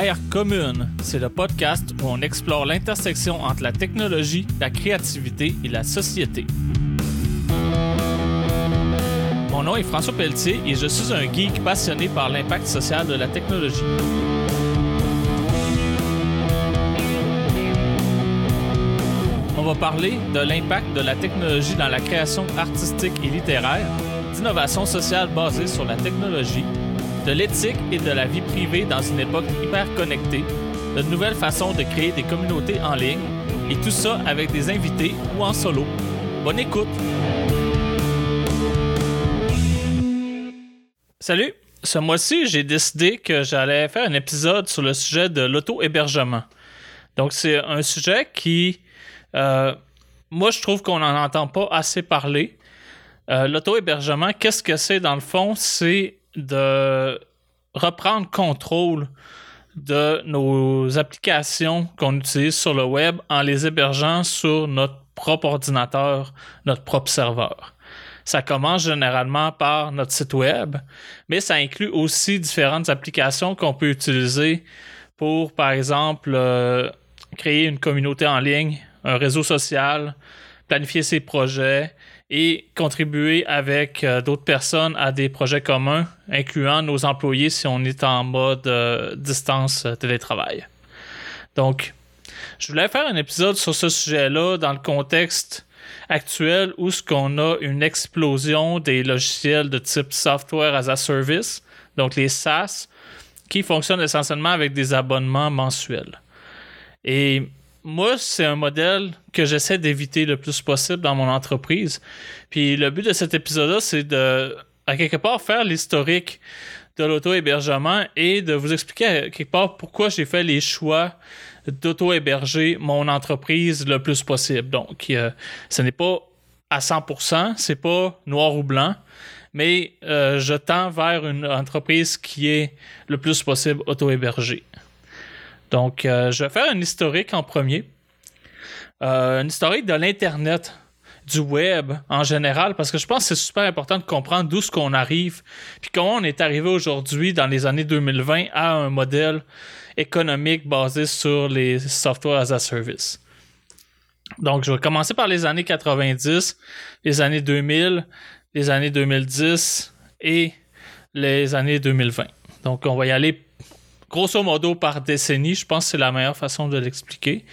Air Commune, c'est le podcast où on explore l'intersection entre la technologie, la créativité et la société. Mon nom est François Pelletier et je suis un geek passionné par l'impact social de la technologie. On va parler de l'impact de la technologie dans la création artistique et littéraire, d'innovation sociale basée sur la technologie, de l'éthique et de la vie privée dans une époque hyper connectée, de nouvelles façons de créer des communautés en ligne, et tout ça avec des invités ou en solo. Bonne écoute! Salut! Ce mois-ci, j'ai décidé que j'allais faire un épisode sur le sujet de l'auto-hébergement. Donc, c'est un sujet qui, euh, moi, je trouve qu'on n'en entend pas assez parler. Euh, l'auto-hébergement, qu'est-ce que c'est dans le fond? C'est de reprendre contrôle de nos applications qu'on utilise sur le web en les hébergeant sur notre propre ordinateur, notre propre serveur. Ça commence généralement par notre site web, mais ça inclut aussi différentes applications qu'on peut utiliser pour, par exemple, euh, créer une communauté en ligne, un réseau social, planifier ses projets, et contribuer avec euh, d'autres personnes à des projets communs, incluant nos employés si on est en mode euh, distance euh, télétravail. Donc, je voulais faire un épisode sur ce sujet-là dans le contexte actuel où ce qu'on a une explosion des logiciels de type software as a service, donc les SaaS, qui fonctionnent essentiellement avec des abonnements mensuels. Et moi, c'est un modèle que j'essaie d'éviter le plus possible dans mon entreprise. Puis le but de cet épisode-là, c'est de, à quelque part, faire l'historique de l'auto-hébergement et de vous expliquer à quelque part pourquoi j'ai fait les choix d'auto-héberger mon entreprise le plus possible. Donc, euh, ce n'est pas à 100%, c'est pas noir ou blanc, mais euh, je tends vers une entreprise qui est le plus possible auto-hébergée. Donc, euh, je vais faire un historique en premier. Euh, un historique de l'Internet, du web en général, parce que je pense que c'est super important de comprendre d'où ce qu'on arrive, puis comment on est arrivé aujourd'hui, dans les années 2020, à un modèle économique basé sur les software as a service. Donc, je vais commencer par les années 90, les années 2000, les années 2010 et les années 2020. Donc, on va y aller grosso modo par décennie. Je pense que c'est la meilleure façon de l'expliquer.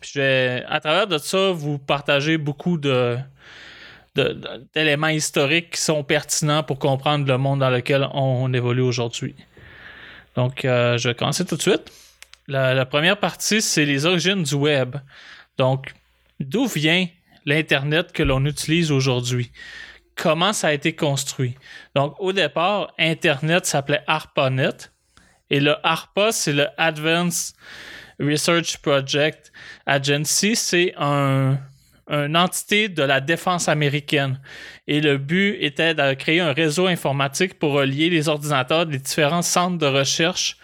Je vais, à travers de ça, vous partager beaucoup d'éléments historiques qui sont pertinents pour comprendre le monde dans lequel on, évolue aujourd'hui. Donc, euh, je vais commencer tout de suite. La, première partie, c'est les origines du web. Donc, d'où vient l'Internet que l'on utilise aujourd'hui? Comment ça a été construit? Donc, au départ, Internet s'appelait ARPANET. Et le ARPA, c'est le Advanced Research Project Agency. C'est un, une entité de la défense américaine. Et le but était de créer un réseau informatique pour relier les ordinateurs des différents centres de recherche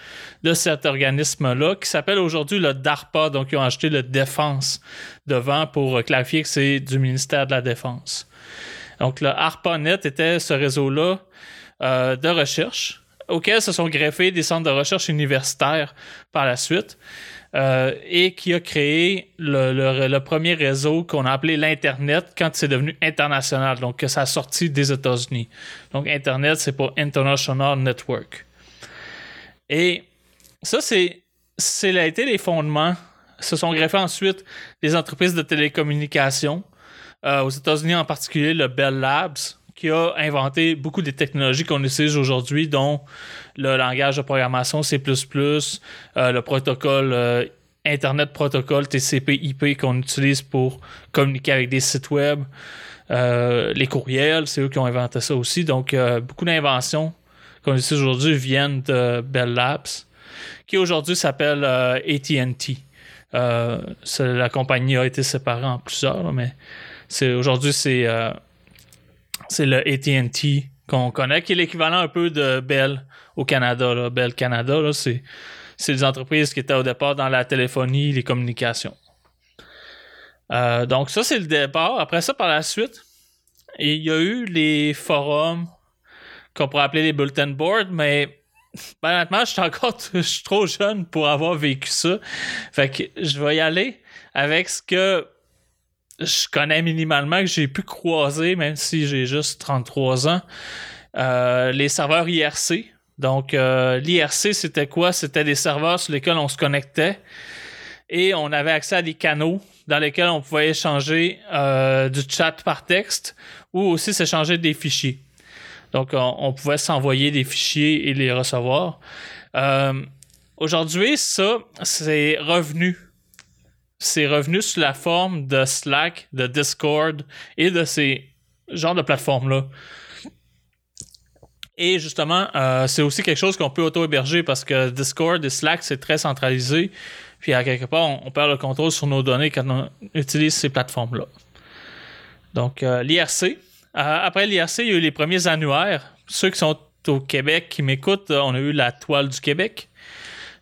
de cet organisme-là, qui s'appelle aujourd'hui le DARPA. Donc, ils ont acheté le Défense devant pour clarifier que c'est du ministère de la Défense. Donc, le ARPANET était ce réseau-là euh, de recherche auxquels se sont greffés des centres de recherche universitaires par la suite. Euh, et qui a créé le, premier réseau qu'on a appelé l'Internet quand c'est devenu international, donc que ça a sorti des États-Unis. Donc Internet, c'est pour International Network. Et ça, c'est, c'est été les fondements. Se sont greffés ensuite des entreprises de télécommunications, euh, aux États-Unis en particulier le Bell Labs, qui a inventé beaucoup des technologies qu'on utilise aujourd'hui, dont le langage de programmation C++, euh, le protocole euh, Internet Protocol TCP/IP qu'on utilise pour communiquer avec des sites web, euh, les courriels, c'est eux qui ont inventé ça aussi. Donc, beaucoup d'inventions qu'on utilise aujourd'hui viennent de Bell Labs, qui aujourd'hui s'appelle AT&T. la compagnie a été séparée en plusieurs, mais aujourd'hui c'est c'est le ATT qu'on connaît, qui est l'équivalent un peu de Bell au Canada. Bell Canada, c'est, c'est des entreprises qui étaient au départ dans la téléphonie, les communications. Euh, donc ça, c'est le départ. Après ça, par la suite, il y a eu les forums qu'on pourrait appeler les bulletin boards, mais ben, honnêtement, je suis encore je suis trop jeune pour avoir vécu ça. Fait que je vais y aller avec ce que je connais minimalement, que j'ai pu croiser, même si j'ai juste 33 ans. Euh, les serveurs IRC. Donc, euh, l'IRC, c'était quoi? C'était des serveurs sur lesquels on se connectait et on avait accès à des canaux dans lesquels on pouvait échanger euh, du chat par texte ou aussi s'échanger des fichiers. Donc, on, pouvait s'envoyer des fichiers et les recevoir. Aujourd'hui, ça, c'est revenu. C'est revenu sous la forme de Slack, de Discord et de ces genres de plateformes-là. Et justement, euh, c'est aussi quelque chose qu'on peut auto-héberger parce que Discord et Slack, c'est très centralisé. Puis à quelque part, on, perd le contrôle sur nos données quand on utilise ces plateformes-là. Donc, euh, l'IRC. Euh, après l'IRC, il y a eu les premiers annuaires. Ceux qui sont au Québec, qui m'écoutent, on a eu la toile du Québec.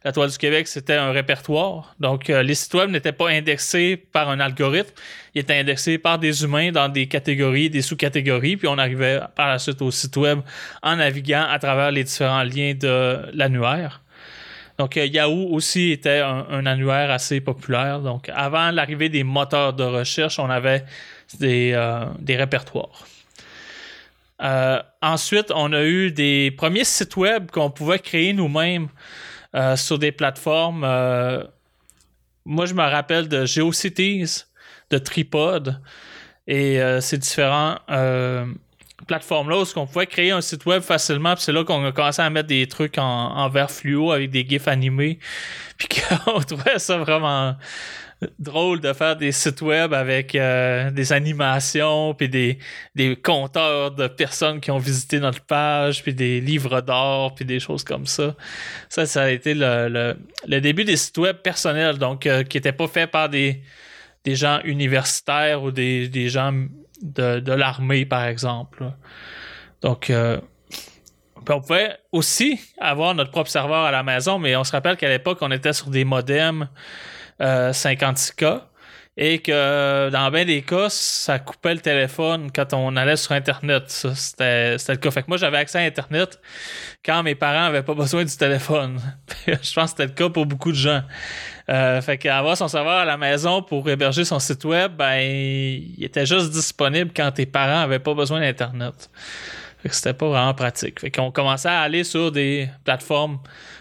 La Toile du Québec, c'était un répertoire. Donc, euh, les sites web n'étaient pas indexés par un algorithme. Ils étaient indexés par des humains dans des catégories, des sous-catégories. Puis, on arrivait par la suite au site web en naviguant à travers les différents liens de l'annuaire. Donc, euh, Yahoo aussi était un, annuaire assez populaire. Donc, avant l'arrivée des moteurs de recherche, on avait des, euh, répertoires. ensuite, on a eu des premiers sites web qu'on pouvait créer nous-mêmes euh, sur des plateformes. Euh, moi, je me rappelle de GeoCities, de Tripod et euh, ces différents plateformes-là où on pouvait créer un site web facilement. c'est là qu'on a commencé à mettre des trucs en, en vert fluo avec des gifs animés. Puis qu'on trouvait ça vraiment drôle de faire des sites web avec euh, des animations, puis des, compteurs de personnes qui ont visité notre page, puis des livres d'or, puis des choses comme ça. Ça, ça a été le, début des sites web personnels, donc euh, qui n'étaient pas faits par des, des gens universitaires ou des, gens de, l'armée, par exemple. Donc, euh, on pouvait aussi avoir notre propre serveur à la maison, mais on se rappelle qu'à l'époque, on était sur des modems 56K euh, et que dans bien des cas, ça coupait le téléphone quand on allait sur Internet. C'était le cas. Fait que moi, j'avais accès à Internet quand mes parents n'avaient pas besoin du téléphone. Je pense que c'était le cas pour beaucoup de gens. Euh, fait qu'avoir son serveur à la maison pour héberger son site web, ben, il était juste disponible quand tes parents n'avaient pas besoin d'Internet. Fait c'était pas vraiment pratique. Fait qu'on commençait à aller sur des plateformes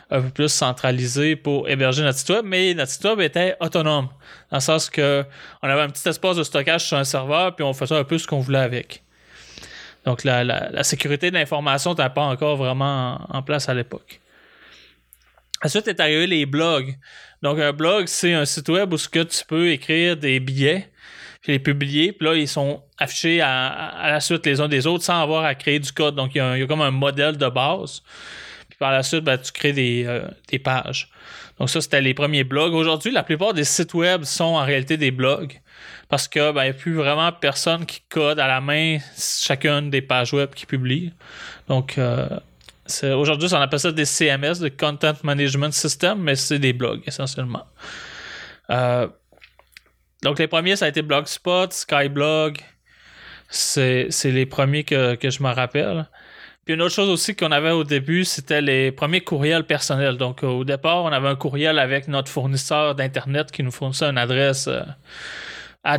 un peu plus centralisé pour héberger notre site web, mais notre site web était autonome, dans le sens que on avait un petit espace de stockage sur un serveur, puis on faisait un peu ce qu'on voulait avec. Donc la, sécurité de l'information n'était pas encore vraiment en, place à l'époque. Ensuite est arrivé les blogs. Donc un blog, c'est un site web où ce que tu peux écrire des billets, puis les publier, puis là, ils sont affichés à, la suite les uns des autres sans avoir à créer du code. Donc il y a comme un modèle de base par la suite, ben, tu crées euh, des, pages. Donc ça, c'était les premiers blogs. Aujourd'hui, la plupart des sites web sont en réalité des blogs. Parce que ben, n'y a plus vraiment personne qui code à la main chacune des pages web qui publie. Donc euh, aujourd'hui, on appelle ça des CMS, des Content Management System, mais c'est des blogs essentiellement. Euh, donc les premiers, ça a été Blogspot, Skyblog. C'est les premiers que, que je me rappelle. Puis une autre chose aussi qu'on avait au début, c'était les premiers courriels personnels. Donc au départ, on avait un courriel avec notre fournisseur d'Internet qui nous fournissait une adresse euh,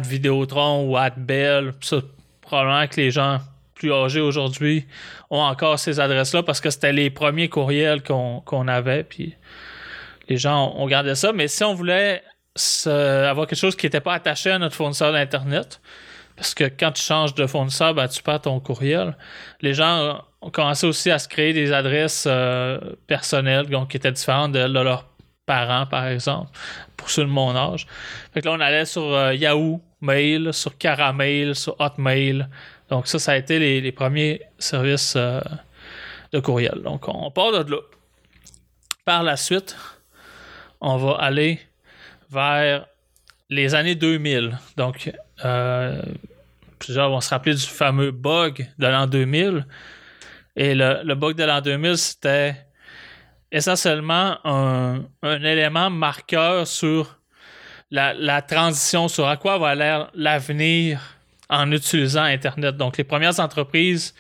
Vidéotron ou Bell. Ça, probablement que les gens plus âgés aujourd'hui ont encore ces adresses-là parce que c'était les premiers courriels qu'on avait. Puis les gens ont gardé ça. Mais si on voulait avoir quelque chose qui n'était pas attaché à notre fournisseur d'Internet, parce que quand tu changes de fournisseur, ben, tu perds ton courriel. Les gens ont commencé aussi à se créer des adresses euh, personnelles donc, qui étaient différentes de, leurs parents, par exemple, pour ceux de mon âge. Fait que là, on allait sur euh, Yahoo Mail, sur Caramel, sur Hotmail. Donc ça, ça a été les, premiers services euh, de courriel. Donc on part de là. Par la suite, on va aller vers les années 2000. Donc plusieurs vont se rappeler du fameux bug de l'an 2000. Et le, bug de l'an 2000, c'était essentiellement un, élément marqueur sur la, transition, sur à quoi va aller l'avenir en utilisant Internet. Donc, les premières entreprises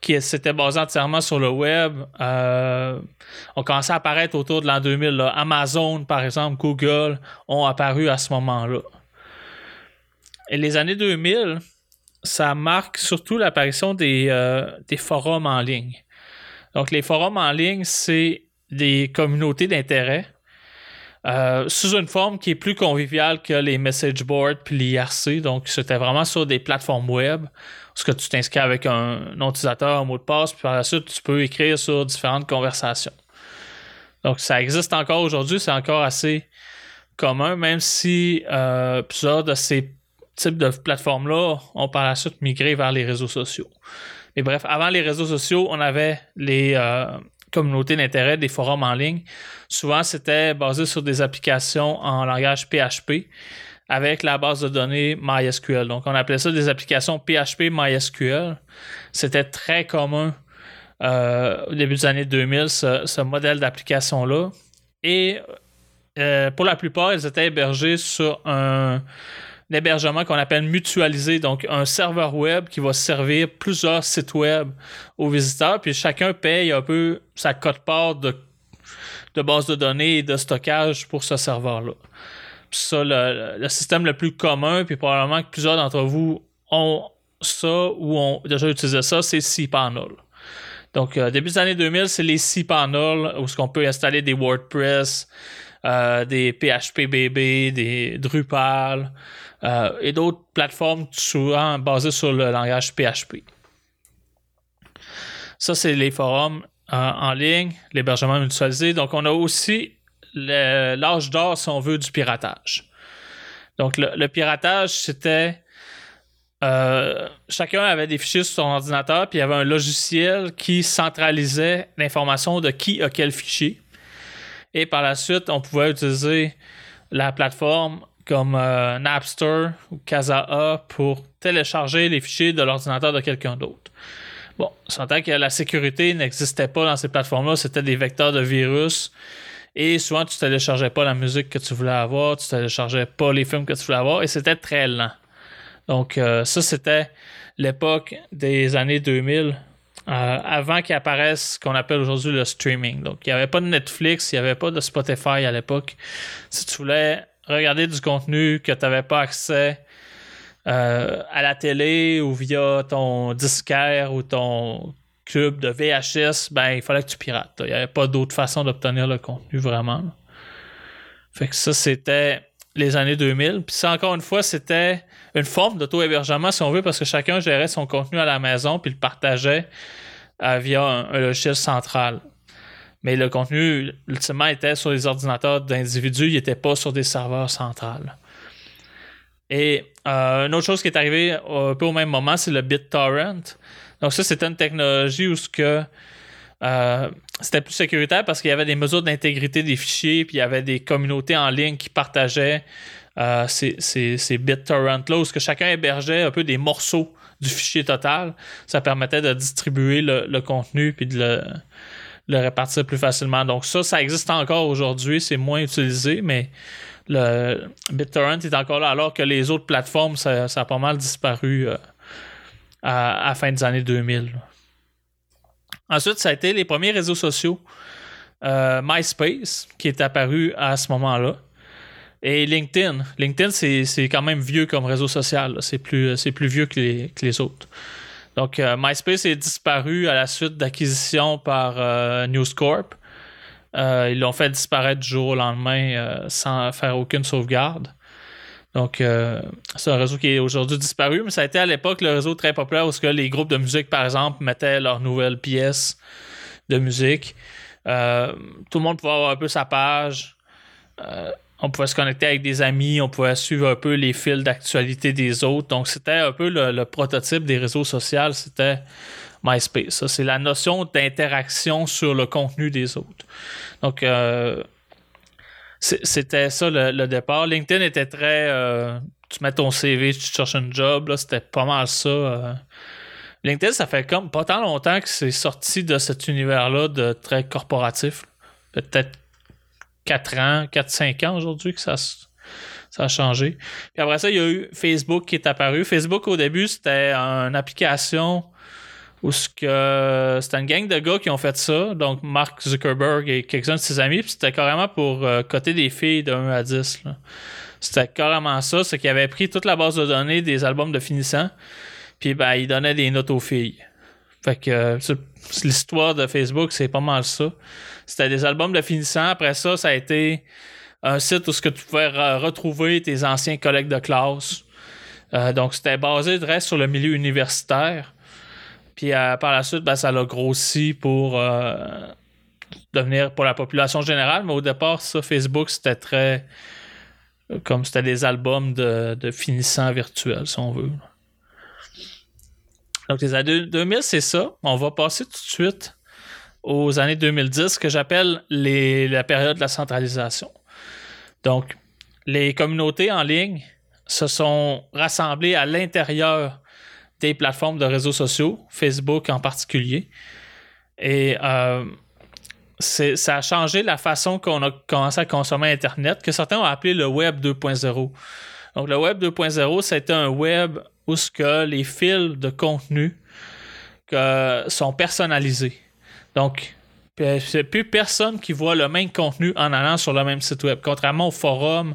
qui s'était basé entièrement sur le web, euh, ont commencé à apparaître autour de l'an 2000. Amazon, par exemple, Google ont apparu à ce moment-là. Et les années 2000, ça marque surtout l'apparition des, euh, des forums en ligne. Donc, les forums en ligne, c'est des communautés d'intérêt euh, sous une forme qui est plus conviviale que les message boards puis l'IRC. Donc, c'était vraiment sur des plateformes web, ce que tu t'inscris avec un, utilisateur, un mot de passe, puis par la suite, tu peux écrire sur différentes conversations. Donc, ça existe encore aujourd'hui, c'est encore assez commun, même si euh, plusieurs de ces types de plateformes-là ont par la suite migré vers les réseaux sociaux. Mais bref, avant les réseaux sociaux, on avait les, euh, communauté d'intérêt, des forums en ligne. Souvent, c'était basé sur des applications en langage PHP avec la base de données MySQL. Donc, on appelait ça des applications PHP MySQL. C'était très commun euh, au début des années 2000, ce, modèle d'application-là. Et euh, pour la plupart, ils étaient hébergés sur un, l'hébergement qu'on appelle mutualisé, donc un serveur web qui va servir plusieurs sites web aux visiteurs, puis chacun paye un peu sa cote-part de, base de données et de stockage pour ce serveur-là. Ça, le, système le plus commun, puis probablement que plusieurs d'entre vous ont ça ou ont déjà utilisé ça, c'est cPanel. Donc, euh, début des années 2000, c'est les cPanel où ce peut installer des WordPress, euh, des PHPBB, des Drupal, euh, et d'autres plateformes souvent basées sur le langage PHP. Ça, c'est les forums euh, en ligne, l'hébergement mutualisé. Donc, on a aussi l'âge d'or, si on veut, du piratage. Donc, le, piratage, c'était euh, chacun avait des fichiers sur son ordinateur, puis il y avait un logiciel qui centralisait l'information de qui a quel fichier. Et par la suite, on pouvait utiliser la plateforme comme euh, Napster ou Kazaa pour télécharger les fichiers de l'ordinateur de quelqu'un d'autre. Bon, on s'entend que la sécurité n'existait pas dans ces plateformes-là, c'était des vecteurs de virus. Et souvent, tu téléchargeais pas la musique que tu voulais avoir, tu téléchargeais pas les films que tu voulais avoir, et c'était très lent. Donc, euh, ça, c'était l'époque des années 2000, euh, avant qu'apparaisse ce qu'on appelle aujourd'hui le streaming. Donc, il n'y avait pas de Netflix, il n'y avait pas de Spotify à l'époque. Si tu voulais regarder du contenu que tu n'avais pas accès euh, à la télé ou via ton disquaire ou ton club de VHS, ben il fallait que tu pirates. Il n'y avait pas d'autre façon d'obtenir le contenu vraiment. Fait que ça, c'était les années 2000. Puis ça, encore une fois, c'était une forme d'auto-hébergement, si on veut, parce que chacun gérait son contenu à la maison puis le partageait euh, via un, logiciel central. Mais le contenu, ultimement, était sur les ordinateurs d'individus, il n'était pas sur des serveurs centrales. Et euh, une autre chose qui est arrivée un peu au même moment, c'est le BitTorrent. Donc ça, c'était une technologie où ce que euh, c'était plus sécuritaire parce qu'il y avait des mesures d'intégrité des fichiers, puis il y avait des communautés en ligne qui partageaient euh, ces, ces, BitTorrent-là, où ce que chacun hébergeait un peu des morceaux du fichier total. Ça permettait de distribuer le, le contenu puis de le, le répartir plus facilement. Donc ça, ça existe encore aujourd'hui, c'est moins utilisé, mais le BitTorrent est encore là, alors que les autres plateformes, ça, a pas mal disparu euh, à, fin des années 2000. Ensuite, ça a été les premiers réseaux sociaux. Euh, MySpace, qui est apparu à ce moment-là. Et LinkedIn. LinkedIn, c'est quand même vieux comme réseau social. C'est plus, plus vieux que les autres. Donc, euh, MySpace est disparu à la suite d'acquisition par euh, News Corp. Euh, ils l'ont fait disparaître du jour au lendemain sans faire aucune sauvegarde. Donc, c'est un réseau qui est aujourd'hui disparu, mais ça a été à l'époque le réseau très populaire où que les groupes de musique, par exemple, mettaient leurs nouvelles pièces de musique. tout le monde pouvait avoir un peu sa page on pouvait se connecter avec des amis, on pouvait suivre un peu les fils d'actualité des autres. Donc, c'était un peu le, prototype des réseaux sociaux, c'était MySpace. c'est la notion d'interaction sur le contenu des autres. Donc, euh, c'était ça le, départ. LinkedIn était très. Euh, tu mets ton CV, tu cherches un job, c'était pas mal ça. Euh. LinkedIn, ça fait comme pas tant longtemps que c'est sorti de cet univers-là de très corporatif. Peut-être 4 ans, 4-5 ans aujourd'hui que ça, ça a changé. Puis après ça, il y a eu Facebook qui est apparu. Facebook, au début, c'était une application où c'était une gang de gars qui ont fait ça, donc Mark Zuckerberg et quelques-uns de ses amis, puis c'était carrément pour euh, coter des filles de 1 à 10. C'était carrément ça, c'est qu'ils avaient pris toute la base de données des albums de finissants, puis ben, ils donnaient des notes aux filles. Fait que euh, l'histoire de Facebook, c'est pas mal ça. C'était des albums de finissants. Après ça, ça a été un site où ce que tu pouvais retrouver tes anciens collègues de classe. Euh, donc, c'était basé de reste sur le milieu universitaire. Puis euh, par la suite, ben, ça l'a grossi pour devenir pour la population générale. Mais au départ, ça, Facebook, c'était très. Comme c'était des albums de, de finissants virtuels, si on veut. Donc, les années 2000, c'est ça. On va passer tout de suite aux années 2010, que j'appelle la période de la centralisation. Donc, les communautés en ligne se sont rassemblées à l'intérieur des plateformes de réseaux sociaux, Facebook en particulier. Et euh, ça a changé la façon qu'on a commencé à consommer Internet, que certains ont appelé le Web 2.0. Donc, le Web 2.0, c'était un web où ce que les fils de contenu que, sont personnalisés. Donc, c'est plus personne qui voit le même contenu en allant sur le même site web. Contrairement au forum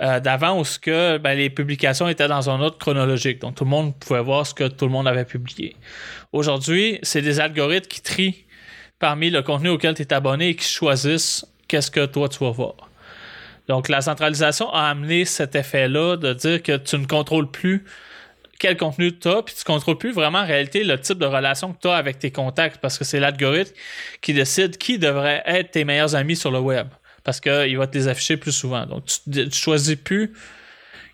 euh, d'avant où ce que, ben, les publications étaient dans un autre chronologique. Donc, tout le monde pouvait voir ce que tout le monde avait publié. Aujourd'hui, c'est des algorithmes qui trient parmi le contenu auquel tu es abonné et qui choisissent qu'est-ce que toi tu vas voir. Donc, la centralisation a amené cet effet-là de dire que tu ne contrôles plus quel contenu tu as, puis tu contrôles plus vraiment en réalité le type de relation que tu as avec tes contacts parce que c'est l'algorithme qui décide qui devrait être tes meilleurs amis sur le web parce qu'il va te les afficher plus souvent. Donc, tu ne choisis plus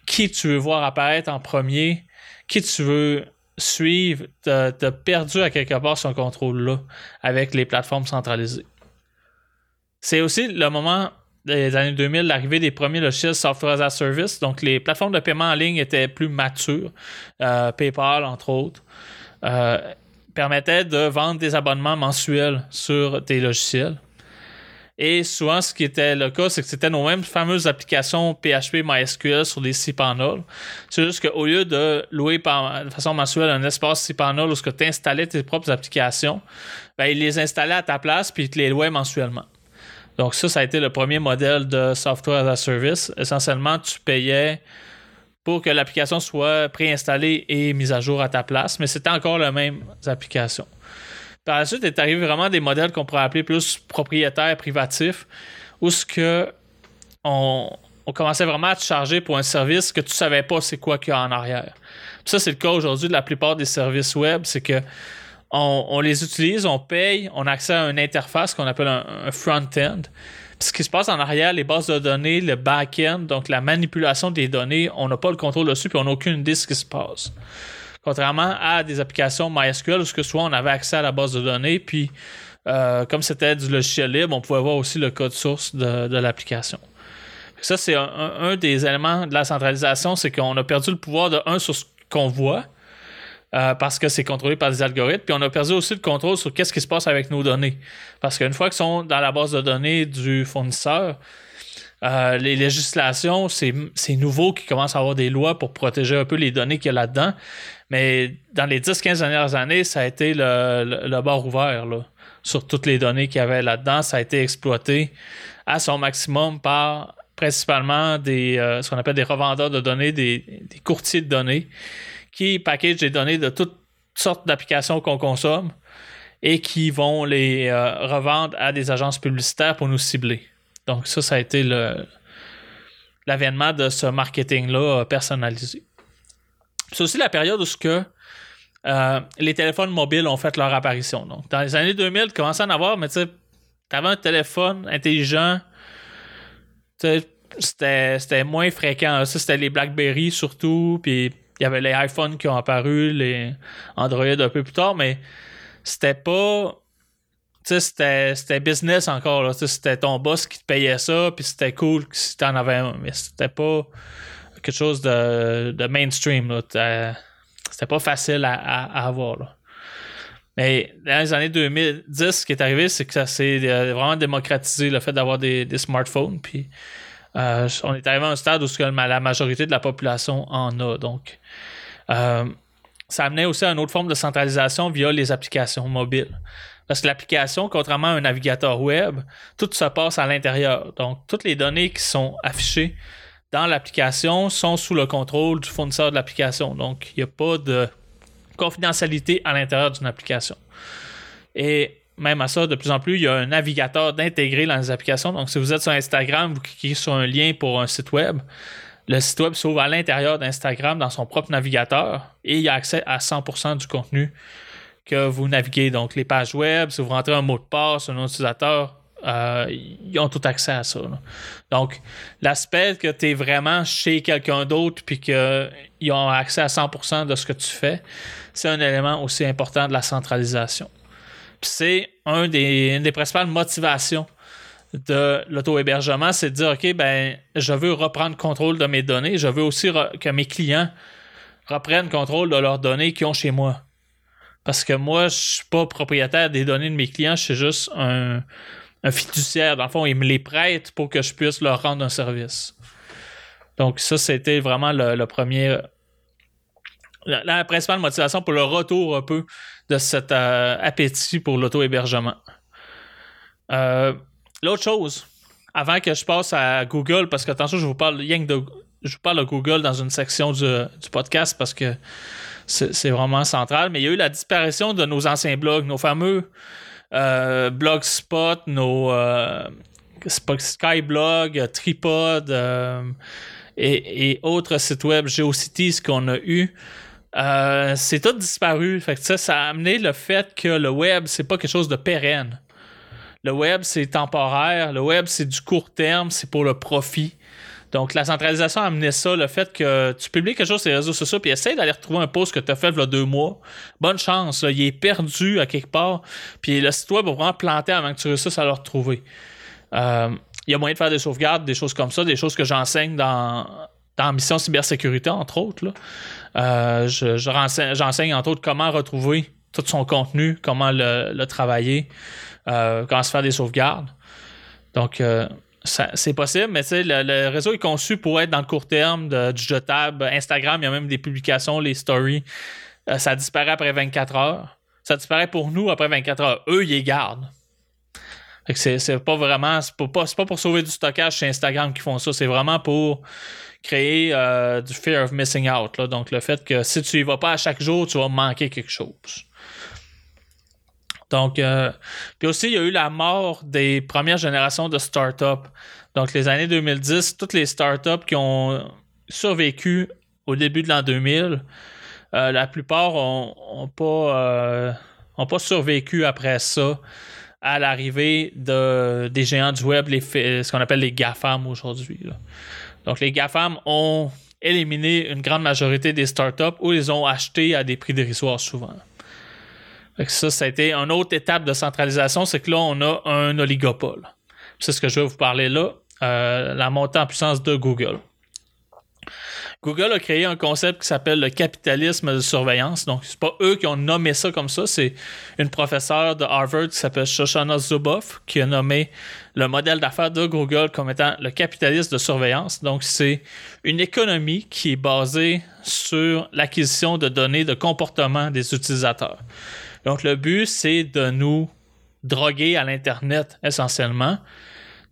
qui tu veux voir apparaître en premier, qui tu veux suivre. Tu as, perdu à quelque part son contrôle-là avec les plateformes centralisées. C'est aussi le moment des années 2000, l'arrivée des premiers logiciels software as a service. Donc, les plateformes de paiement en ligne étaient plus matures. Euh, PayPal, entre autres, euh, permettait de vendre des abonnements mensuels sur des logiciels. Et souvent, ce qui était le cas, c'est que c'était nos mêmes fameuses applications PHP MySQL sur des cPanel. C'est juste qu'au lieu de louer de façon mensuelle un espace cPanel où tu installais tes propres applications, ben, ils les installaient à ta place puis ils te les louaient mensuellement. Donc ça, ça a été le premier modèle de software as a service. Essentiellement, tu payais pour que l'application soit préinstallée et mise à jour à ta place, mais c'était encore la même application. Par la suite, est arrivé vraiment des modèles qu'on pourrait appeler plus propriétaires privatifs, où ce que on, commençait vraiment à te charger pour un service que tu savais pas c'est quoi qu'il y a en arrière. ça, c'est le cas aujourd'hui de la plupart des services web, c'est que on, les utilise, on paye, on a accès à une interface qu'on appelle un, front-end. Ce qui se passe en arrière, les bases de données, le back-end, donc la manipulation des données, on n'a pas le contrôle dessus, puis on n'a aucune idée de ce qui se passe. Contrairement à des applications MySQL, où que soit on avait accès à la base de données, puis euh, comme c'était du logiciel libre, on pouvait voir aussi le code source de, l'application. Ça, c'est un, un, des éléments de la centralisation, c'est qu'on a perdu le pouvoir de un sur ce qu'on voit, euh, parce que c'est contrôlé par des algorithmes. Puis on a perdu aussi le contrôle sur qu'est-ce qui se passe avec nos données. Parce qu'une fois qu'ils sont dans la base de données du fournisseur, euh, les législations, c'est nouveau qu'ils commencent à avoir des lois pour protéger un peu les données qu'il y a là-dedans. Mais dans les 10-15 dernières années, ça a été le, le, bord ouvert là, sur toutes les données qu'il y avait là-dedans. Ça a été exploité à son maximum par principalement des, euh, ce qu'on appelle des revendeurs de données, des courtiers de données qui package des données de toutes sortes d'applications qu'on consomme et qui vont les euh, revendre à des agences publicitaires pour nous cibler. Donc ça, ça a été l'avènement de ce marketing-là euh, personnalisé. C'est aussi la période où ce que, euh, les téléphones mobiles ont fait leur apparition. Donc, dans les années 2000, tu commençais à en avoir, mais tu avais un téléphone intelligent, c'était moins fréquent. Ça, c'était les BlackBerry surtout, puis il y avait les iPhones qui ont apparu, les Android un peu plus tard, mais c'était pas. Tu sais, c'était business encore. C'était ton boss qui te payait ça, puis c'était cool si t'en avais un. Mais c'était pas quelque chose de, de mainstream. C'était pas facile à, avoir. Mais dans les années 2010, ce qui est arrivé, c'est que ça s'est euh, vraiment démocratisé le fait d'avoir des, des, smartphones. Puis euh, on est arrivé à un stade où la majorité de la population en a. Donc, euh, ça amenait aussi à une autre forme de centralisation via les applications mobiles. Parce que l'application, contrairement à un navigateur web, tout se passe à l'intérieur. Donc, toutes les données qui sont affichées dans l'application sont sous le contrôle du fournisseur de l'application. Donc, il n'y a pas de confidentialité à l'intérieur d'une application. Et même à ça, de plus en plus, il y a un navigateur d'intégrer dans les applications. Donc, si vous êtes sur Instagram, vous cliquez sur un lien pour un site web, le site web s'ouvre à l'intérieur d'Instagram dans son propre navigateur et il y a accès à 100% du contenu que vous naviguez. Donc, les pages web, si vous rentrez un mot de passe, un utilisateur, euh, ils ont tout accès à ça. Donc, l'aspect que tu es vraiment chez quelqu'un d'autre puis qu'ils ont accès à 100% de ce que tu fais, c'est un élément aussi important de la centralisation. C'est une des principales motivations de l'auto-hébergement, c'est de dire, OK, ben, je veux reprendre contrôle de mes données. Je veux aussi que mes clients reprennent contrôle de leurs données qu'ils ont chez moi. Parce que moi, je suis pas propriétaire des données de mes clients, je suis juste un, fiduciaire. Dans le fond, ils me les prêtent pour que je puisse leur rendre un service. Donc, ça, c'était vraiment le, premier. La, principale motivation pour le retour un peu de cet euh, appétit pour l'auto-hébergement. Euh, L'autre chose, avant que je passe à Google, parce que attention, je vous parle rien de, je vous parle de Google dans une section du, podcast parce que c'est vraiment central, mais il y a eu la disparition de nos anciens blogs, nos fameux euh, Blogspot, nos euh, Skyblog, Tripod euh, et, autres sites web, GeoCities qu'on a eu. C'est tout disparu. Fait que ça, ça a amené le fait que le web, c'est pas quelque chose de pérenne. Le web, c'est temporaire. Le web, c'est du court terme. C'est pour le profit. Donc, la centralisation a amené ça, le fait que tu publies quelque chose sur les réseaux sociaux, puis essaye d'aller retrouver un post que tu as fait il y a deux mois. Bonne chance, il est perdu à quelque part. Puis le site web va vraiment planter avant que tu réussisses à le retrouver. Euh, il y a moyen de faire des sauvegardes, des choses comme ça, des choses que j'enseigne dans, dans Mission Cybersécurité, entre autres. Euh, j'enseigne, entre autres, comment retrouver tout son contenu, comment le travailler. Euh, quand se faire des sauvegardes. Donc, euh, c'est possible, mais le, le, réseau est conçu pour être dans le court terme du jetable. Instagram, il y a même des publications, les stories. Ça disparaît après 24 heures. Ça disparaît pour nous après 24 heures. Eux, ils les gardent. C'est pas vraiment. C'est pas, pas, pour sauver du stockage chez Instagram qu'ils font ça. C'est vraiment pour créer du fear of missing out. Donc, le fait que si tu y vas pas à chaque jour, tu vas manquer quelque chose. Donc, euh, puis aussi, il y a eu la mort des premières générations de startups. Donc, les années 2010, toutes les startups qui ont survécu au début de l'an 2000, euh, la plupart n'ont pas, euh, pas survécu après ça à l'arrivée de, des géants du web, ce qu'on appelle les GAFAM aujourd'hui. Donc, les GAFAM ont éliminé une grande majorité des startups ou les ont achetés à des prix dérisoires souvent ça, ça a été une autre étape de centralisation, c'est que là, on a un oligopole. C'est ce que je vais vous parler là, euh, la montée en puissance de Google. Google a créé un concept qui s'appelle le capitalisme de surveillance. Donc, c'est pas eux qui ont nommé ça comme ça, c'est une professeure de Harvard qui s'appelle Shoshana Zuboff qui a nommé le modèle d'affaires de Google comme étant le capitalisme de surveillance. Donc, c'est une économie qui est basée sur l'acquisition de données de comportement des utilisateurs. Donc, le but, c'est de nous droguer à l'Internet essentiellement,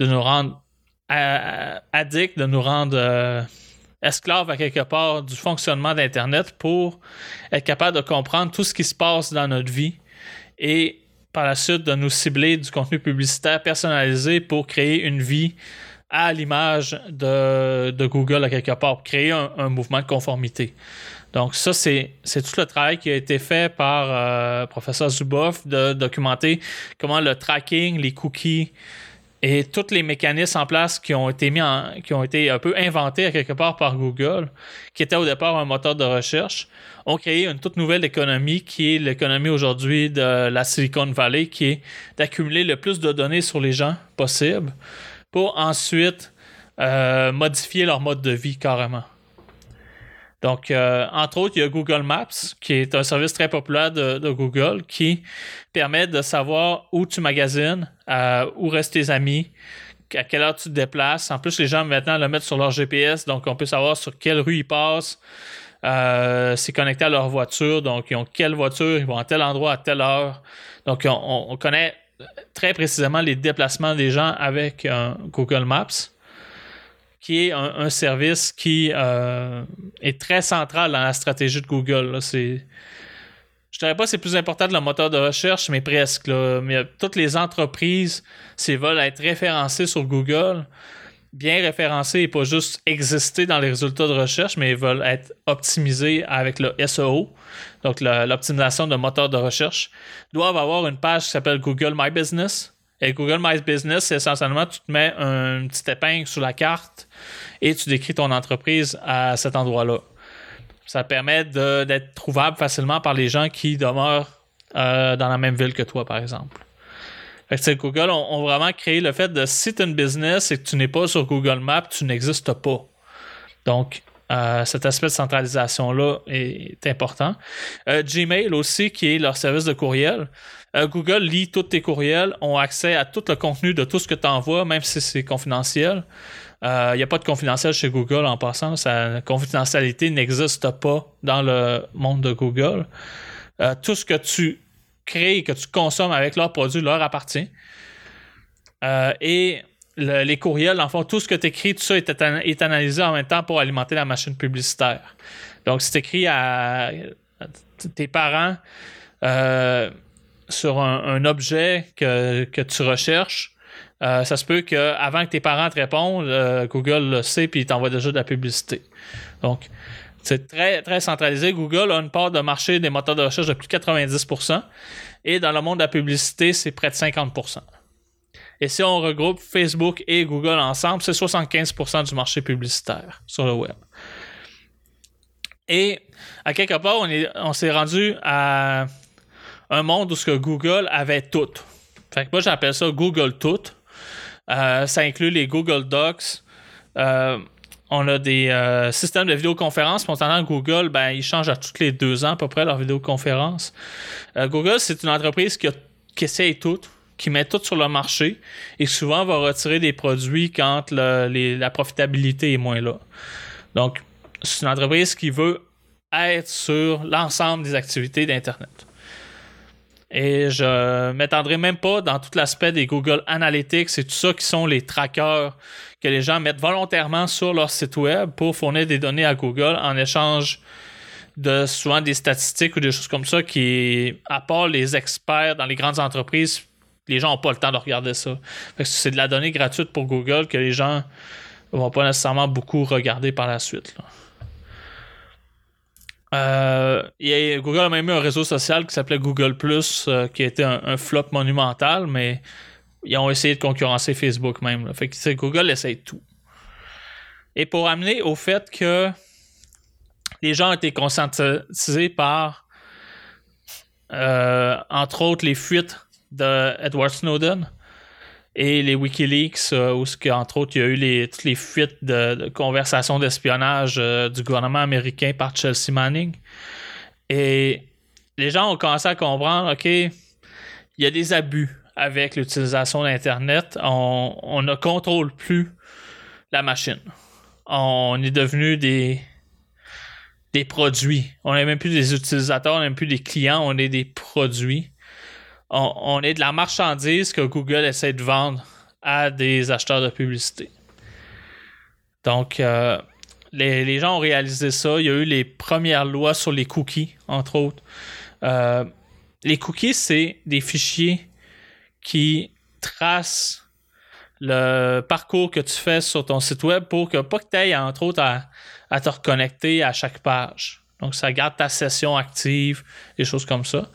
de nous rendre addicts, de nous rendre euh, esclaves à quelque part du fonctionnement d'Internet pour être capable de comprendre tout ce qui se passe dans notre vie et par la suite de nous cibler du contenu publicitaire personnalisé pour créer une vie à l'image de, Google à quelque part, pour créer un mouvement de conformité. Donc, ça, c'est tout le travail qui a été fait par euh, professeur Zuboff de documenter comment le tracking, les cookies et tous les mécanismes en place qui ont été mis qui ont été un peu inventés à quelque part par Google, qui était au départ un moteur de recherche, ont créé une toute nouvelle économie qui est l'économie aujourd'hui de la Silicon Valley, qui est d'accumuler le plus de données sur les gens possible pour ensuite euh, modifier leur mode de vie carrément. Donc, euh, entre autres, il y a Google Maps, qui est un service très populaire de, Google, qui permet de savoir où tu magasines, euh, où restent tes amis, à quelle heure tu te déplaces. En plus, les gens maintenant le mettent sur leur GPS, donc on peut savoir sur quelle rue ils passent, Euh, c'est connecté à leur voiture, donc ils ont quelle voiture, ils vont à tel endroit à telle heure. Donc on, connaît très précisément les déplacements des gens avec Google Maps, qui est un, service qui euh, est très central dans la stratégie de Google. C'est je dirais pas que c'est plus important que le moteur de recherche, mais presque. Mais toutes les entreprises, s'ils veulent être référencées sur Google, bien référencées et pas juste exister dans les résultats de recherche, mais ils veulent être optimisés avec le SEO, donc l'optimisation de moteur de recherche, doivent avoir une page qui s'appelle Google My Business. Et Google My Business, c'est essentiellement, tu te mets un petit épingle sur la carte et tu décris ton entreprise à cet endroit-là. Ça permet d'être trouvable facilement par les gens qui demeurent euh, dans la même ville que toi, par exemple. Google ont, vraiment créé le fait de si tu une business et que tu n'es pas sur Google Maps, tu n'existes pas. Donc, euh, cet aspect de centralisation-là est, important. Euh, Gmail aussi, qui est leur service de courriel. Google lit tous tes courriels, ont accès à tout le contenu de tout ce que tu envoies, même si c'est confidentiel. Il euh, n'y a pas de confidentiel chez Google en passant. la confidentialité n'existe pas dans le monde de Google. Euh, tout ce que tu crées, que tu consommes avec leurs produits leur appartient. Euh, et les courriels, en fond, tout ce que tu écris, tout ça est, analysé en même temps pour alimenter la machine publicitaire. Donc, si tu écris à, tes parents sur un, objet que, tu recherches, euh, ça se peut qu'avant que tes parents te répondent, euh, Google le sait puis il t'envoie déjà de la publicité. Donc, c'est très, centralisé. Google a une part de marché des moteurs de recherche de plus de 90%. Et dans le monde de la publicité, c'est près de 50%. Et si on regroupe Facebook et Google ensemble, c'est 75% du marché publicitaire sur le web. Et à quelque part, on s'est rendu à un monde où ce que Google avait tout. Fait que moi, j'appelle ça Google tout. Euh, ça inclut les Google Docs. Euh, on a des euh, systèmes de vidéoconférence. Spontanément, Google, ben, ils changent à tous les deux ans à peu près leur vidéoconférence. Google, c'est une entreprise qui, essaye tout, qui met tout sur le marché et souvent va retirer des produits quand la profitabilité est moins là. Donc, c'est une entreprise qui veut être sur l'ensemble des activités d'Internet. Et je m'étendrai même pas dans tout l'aspect des Google Analytics et tout ça qui sont les trackers que les gens mettent volontairement sur leur site web pour fournir des données à Google en échange de souvent des statistiques ou des choses comme ça qui, à part les experts dans les grandes entreprises, les gens n'ont pas le temps de regarder ça. C'est de la donnée gratuite pour Google que les gens vont pas nécessairement beaucoup regarder par la suite. Euh, Google a même eu un réseau social qui s'appelait Google Plus, euh, qui a été un, flop monumental, mais ils ont essayé de concurrencer Facebook même. Fait que Google essaye tout. Et pour amener au fait que les gens ont été conscientisés par, euh, entre autres, les fuites de Edward Snowden, et les Wikileaks, euh, où, entre autres, il y a eu les, toutes les fuites de, conversations d'espionnage euh, du gouvernement américain par Chelsea Manning. Et les gens ont commencé à comprendre, OK, il y a des abus avec l'utilisation d'Internet. On, on, ne contrôle plus la machine. On est devenu des, des produits. On n'est même plus des utilisateurs, on n'est même plus des clients, on est des produits on, est de la marchandise que Google essaie de vendre à des acheteurs de publicité. Donc, euh, les, gens ont réalisé ça. Il y a eu les premières lois sur les cookies, entre autres. Euh, les cookies, c'est des fichiers qui tracent le parcours que tu fais sur ton site web pour que pas tu ailles, entre autres, à, te reconnecter à chaque page. Donc, ça garde ta session active, des choses comme ça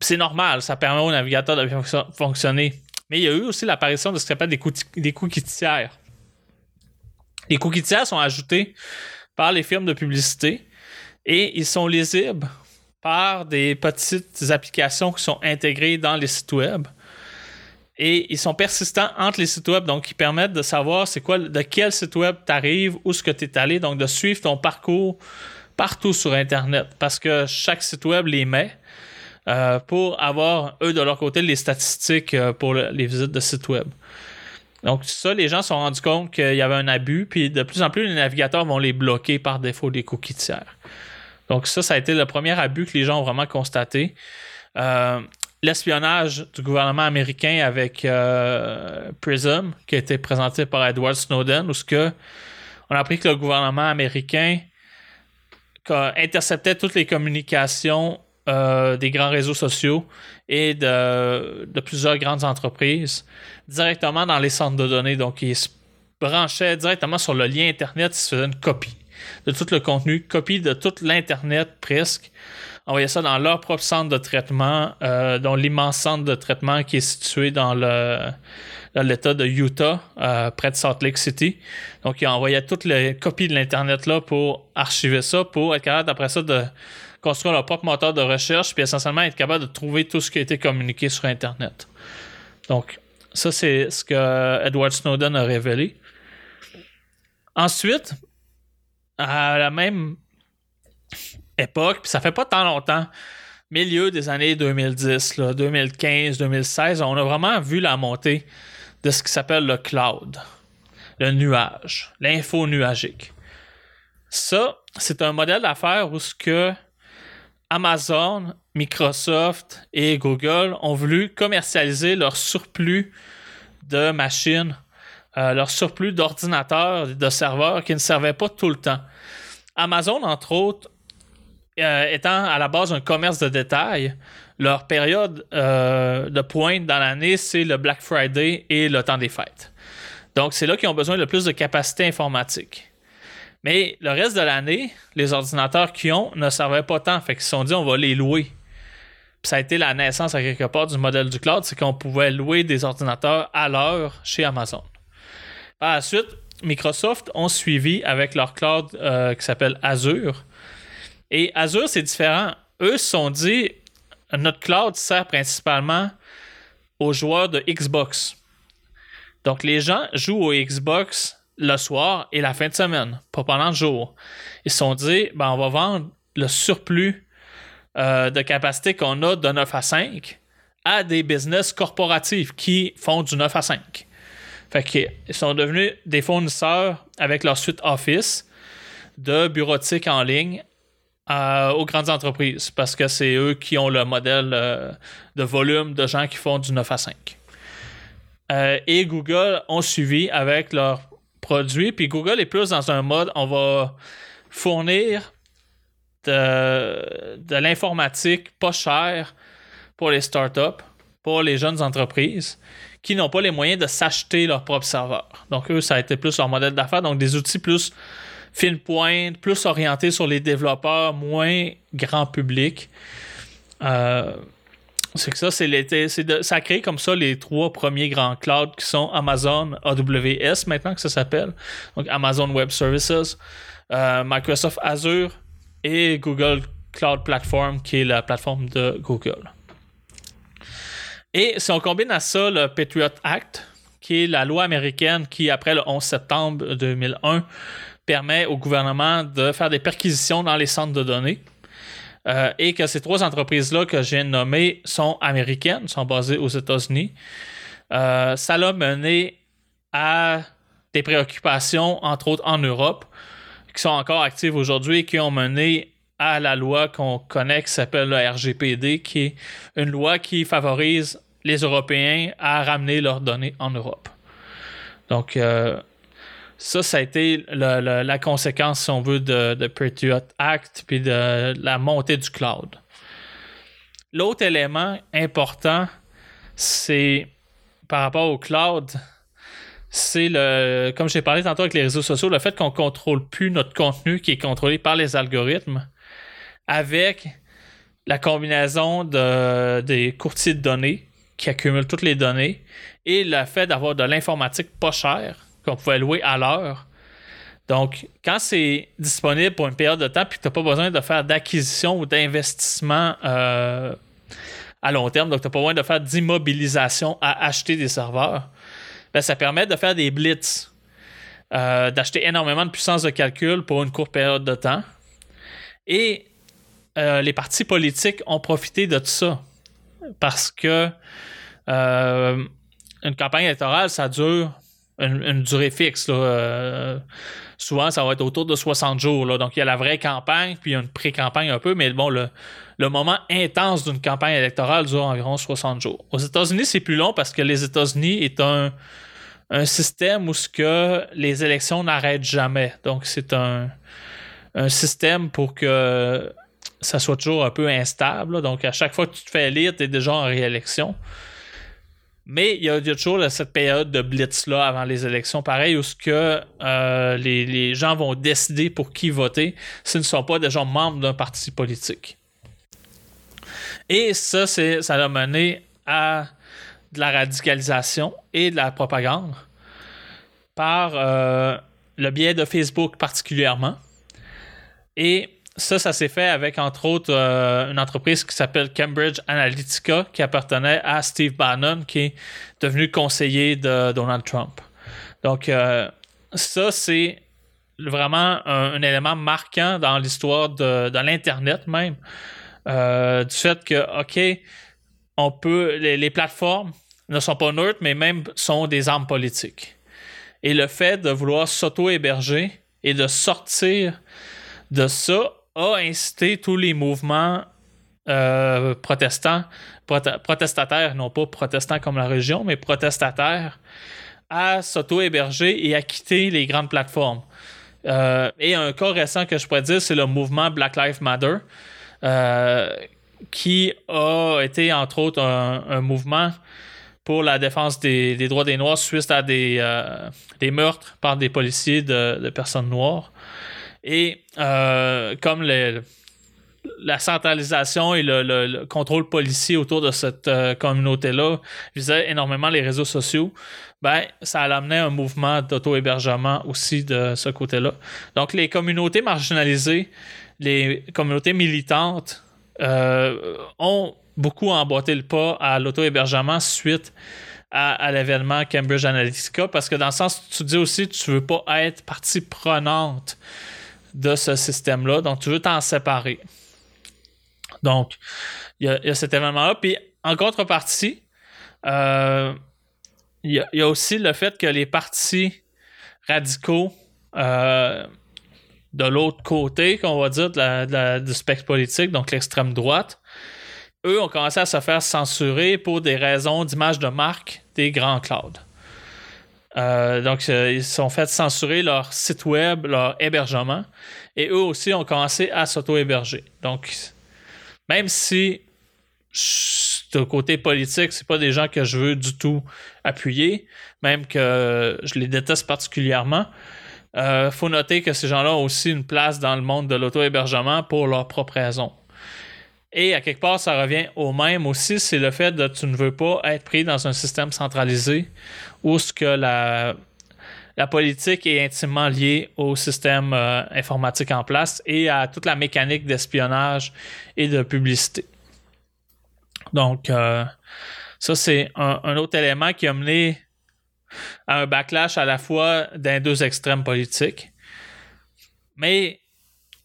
c'est normal, ça permet au navigateur de bien fonctionner. Mais il y a eu aussi l'apparition de ce qu'on appelle des, cookies tiers. Les cookies tiers sont ajoutés par les firmes de publicité et ils sont lisibles par des petites applications qui sont intégrées dans les sites web. Et ils sont persistants entre les sites web, donc ils permettent de savoir c'est quoi, de quel site web tu arrives, où ce que tu es allé, donc de suivre ton parcours partout sur Internet. Parce que chaque site web les met. Euh, pour avoir, eux, de leur côté, les statistiques euh, pour les visites de sites web. Donc, ça, les gens se sont rendus compte qu'il y avait un abus, puis de plus en plus, les navigateurs vont les bloquer par défaut des cookies tiers. Donc, ça, ça a été le premier abus que les gens ont vraiment constaté. Euh, l'espionnage du gouvernement américain avec Prism, qui a été présenté par Edward Snowden, où ce on a appris que le gouvernement américain interceptait toutes les communications euh, des grands réseaux sociaux et de, plusieurs grandes entreprises directement dans les centres de données. Donc, ils se branchaient directement sur le lien Internet, ils se faisaient une copie de tout le contenu, copie de tout l'Internet presque, envoyer ça dans leur propre centre de traitement, euh, dont l'immense centre de traitement qui est situé dans le l'État de Utah, euh, près de Salt Lake City. Donc, ils envoyaient toutes les copies de l'Internet là pour archiver ça, pour être capable après ça de construire leur propre moteur de recherche, puis essentiellement être capable de trouver tout ce qui a été communiqué sur Internet. Donc, ça, c'est ce que Edward Snowden a révélé. Ensuite, à la même époque, puis ça fait pas tant longtemps, milieu des années 2010, 2015, 2016, on a vraiment vu la montée de ce qui s'appelle le cloud, le nuage, l'info nuagique. Ça, c'est un modèle d'affaires où ce que Amazon, Microsoft et Google ont voulu commercialiser leur surplus de machines, euh, leur surplus d'ordinateurs, de serveurs qui ne servaient pas tout le temps. Amazon, entre autres, euh, étant à la base un commerce de détail, leur période euh, de pointe dans l'année, c'est le Black Friday et le temps des fêtes. Donc, c'est là qu'ils ont besoin de plus de capacité informatique. Mais le reste de l'année, les ordinateurs qu'ils ont ne servaient pas tant. Fait qu'ils se sont dit, on va les louer. Puis ça a été la naissance à quelque part du modèle du cloud, c'est qu'on pouvait louer des ordinateurs à l'heure chez Amazon. Par la suite, Microsoft ont suivi avec leur cloud euh, qui s'appelle Azure. Et Azure, c'est différent. Eux se sont dit, notre cloud sert principalement aux joueurs de Xbox. Donc les gens jouent au Xbox le soir et la fin de semaine, pas pendant le jour. Ils se sont dit, ben, on va vendre le surplus euh, de capacité qu'on a de 9 à 5 à des business corporatifs qui font du 9 à 5. Fait sont devenus des fournisseurs avec leur suite Office de bureautique en ligne euh, aux grandes entreprises parce que c'est eux qui ont le modèle euh, de volume de gens qui font du 9 à 5. et Google ont suivi avec leurs produits. Puis Google est plus dans un mode on va fournir de, l'informatique pas cher pour les startups, pour les jeunes entreprises qui n'ont pas les moyens de s'acheter leur propre serveur. Donc, eux, ça a été plus leur modèle d'affaires. Donc, des outils plus fine pointe, plus orientés sur les développeurs, moins grand public. Euh, c'est que ça, c'est l'été. Ça a créé comme ça les trois premiers grands clouds qui sont Amazon AWS maintenant que ça s'appelle. Donc Amazon Web Services, euh, Microsoft Azure et Google Cloud Platform qui est la plateforme de Google. Et si on combine à ça le Patriot Act, qui est la loi américaine qui, après le 11 septembre 2001, permet au gouvernement de faire des perquisitions dans les centres de données. Euh, et que ces trois entreprises-là que j'ai nommées sont américaines, sont basées aux États-Unis. Euh, ça l'a mené à des préoccupations, entre autres en Europe, qui sont encore actives aujourd'hui et qui ont mené à la loi qu'on connaît qui s'appelle le RGPD, qui est une loi qui favorise les Européens à ramener leurs données en Europe. Donc, euh, ça, ça a été la conséquence, si on veut, de, de Patriot Act puis de la montée du cloud. L'autre élément important, c'est par rapport au cloud, c'est le, comme j'ai parlé tantôt avec les réseaux sociaux, le fait qu'on ne contrôle plus notre contenu qui est contrôlé par les algorithmes avec la combinaison de, des courtiers de données qui accumulent toutes les données et le fait d'avoir de l'informatique pas chère qu'on pouvait louer à l'heure. Donc, quand c'est disponible pour une période de temps puis que tu n'as pas besoin de faire d'acquisition ou d'investissement euh, à long terme, donc tu n'as pas besoin de faire d'immobilisation à acheter des serveurs, ben, ça permet de faire des blitz, euh, d'acheter énormément de puissance de calcul pour une courte période de temps. Et euh, les partis politiques ont profité de tout ça parce que une campagne électorale, ça dure une, durée fixe. souvent, ça va être autour de 60 jours. Donc, il y a la vraie campagne, puis il y a une pré-campagne un peu, mais bon, le, moment intense d'une campagne électorale dure environ 60 jours. Aux États-Unis, c'est plus long parce que les États-Unis est un, système où ce que les élections n'arrêtent jamais. Donc, c'est un, un système pour que ça soit toujours un peu instable. Donc, à chaque fois que tu te fais élire, tu es déjà en réélection. Mais il y, a, toujours cette période de blitz-là avant les élections, pareil, où ce que, euh, les, gens vont décider pour qui voter s'ils ne sont pas déjà membres d'un parti politique. Et ça, ça a mené à de la radicalisation et de la propagande par euh, le biais de Facebook particulièrement. Et ça, ça s'est fait avec, entre autres, euh, une entreprise qui s'appelle Cambridge Analytica, qui appartenait à Steve Bannon, qui est devenu conseiller de Donald Trump. Donc, euh, ça, c'est vraiment un, élément marquant dans l'histoire de, l'Internet même. Euh, du fait que, OK, on peut. Les, les, plateformes ne sont pas neutres, mais même sont des armes politiques. Et le fait de vouloir s'auto-héberger et de sortir de ça a incité tous les mouvements euh, protestants, protestataires, non pas protestants comme la région, mais protestataires, à s'auto-héberger et à quitter les grandes plateformes. Euh, et un cas récent que je pourrais dire, c'est le mouvement Black Lives Matter, euh, qui a été entre autres un, mouvement pour la défense des, droits des Noirs suite à des, des meurtres par des policiers de personnes noires. Et euh, comme la centralisation et le, contrôle policier autour de cette euh, communauté-là visait énormément les réseaux sociaux, ben, ça amené un mouvement d'auto-hébergement aussi de ce côté-là. Donc, les communautés marginalisées, les communautés militantes euh, ont beaucoup emboîté le pas à l'auto-hébergement suite à, l'événement Cambridge Analytica parce que dans le sens, tu dis aussi, tu veux pas être partie prenante de ce système-là. Donc, tu veux t'en séparer. Donc, il y, a cet événement-là. Puis, en contrepartie, euh, il y, a aussi le fait que les partis radicaux euh, de l'autre côté, qu'on va dire, du spectre politique, donc l'extrême droite, eux ont commencé à se faire censurer pour des raisons d'image de marque des grands clouds. Euh, donc, euh, ils se sont fait censurer leur site web, leur hébergement, et eux aussi ont commencé à s'auto-héberger. Donc, même si de côté politique, c'est pas des gens que je veux du tout appuyer, même que je les déteste particulièrement. Il euh, faut noter que ces gens-là ont aussi une place dans le monde de l'auto-hébergement pour leur propre raison. Et à quelque part, ça revient au même aussi, c'est le fait que tu ne veux pas être pris dans un système centralisé où ce que la, la politique est intimement liée au système euh, informatique en place et à toute la mécanique d'espionnage et de publicité. Donc, euh, ça, c'est un, autre élément qui a mené à un backlash à la fois d'un deux extrêmes politiques. Mais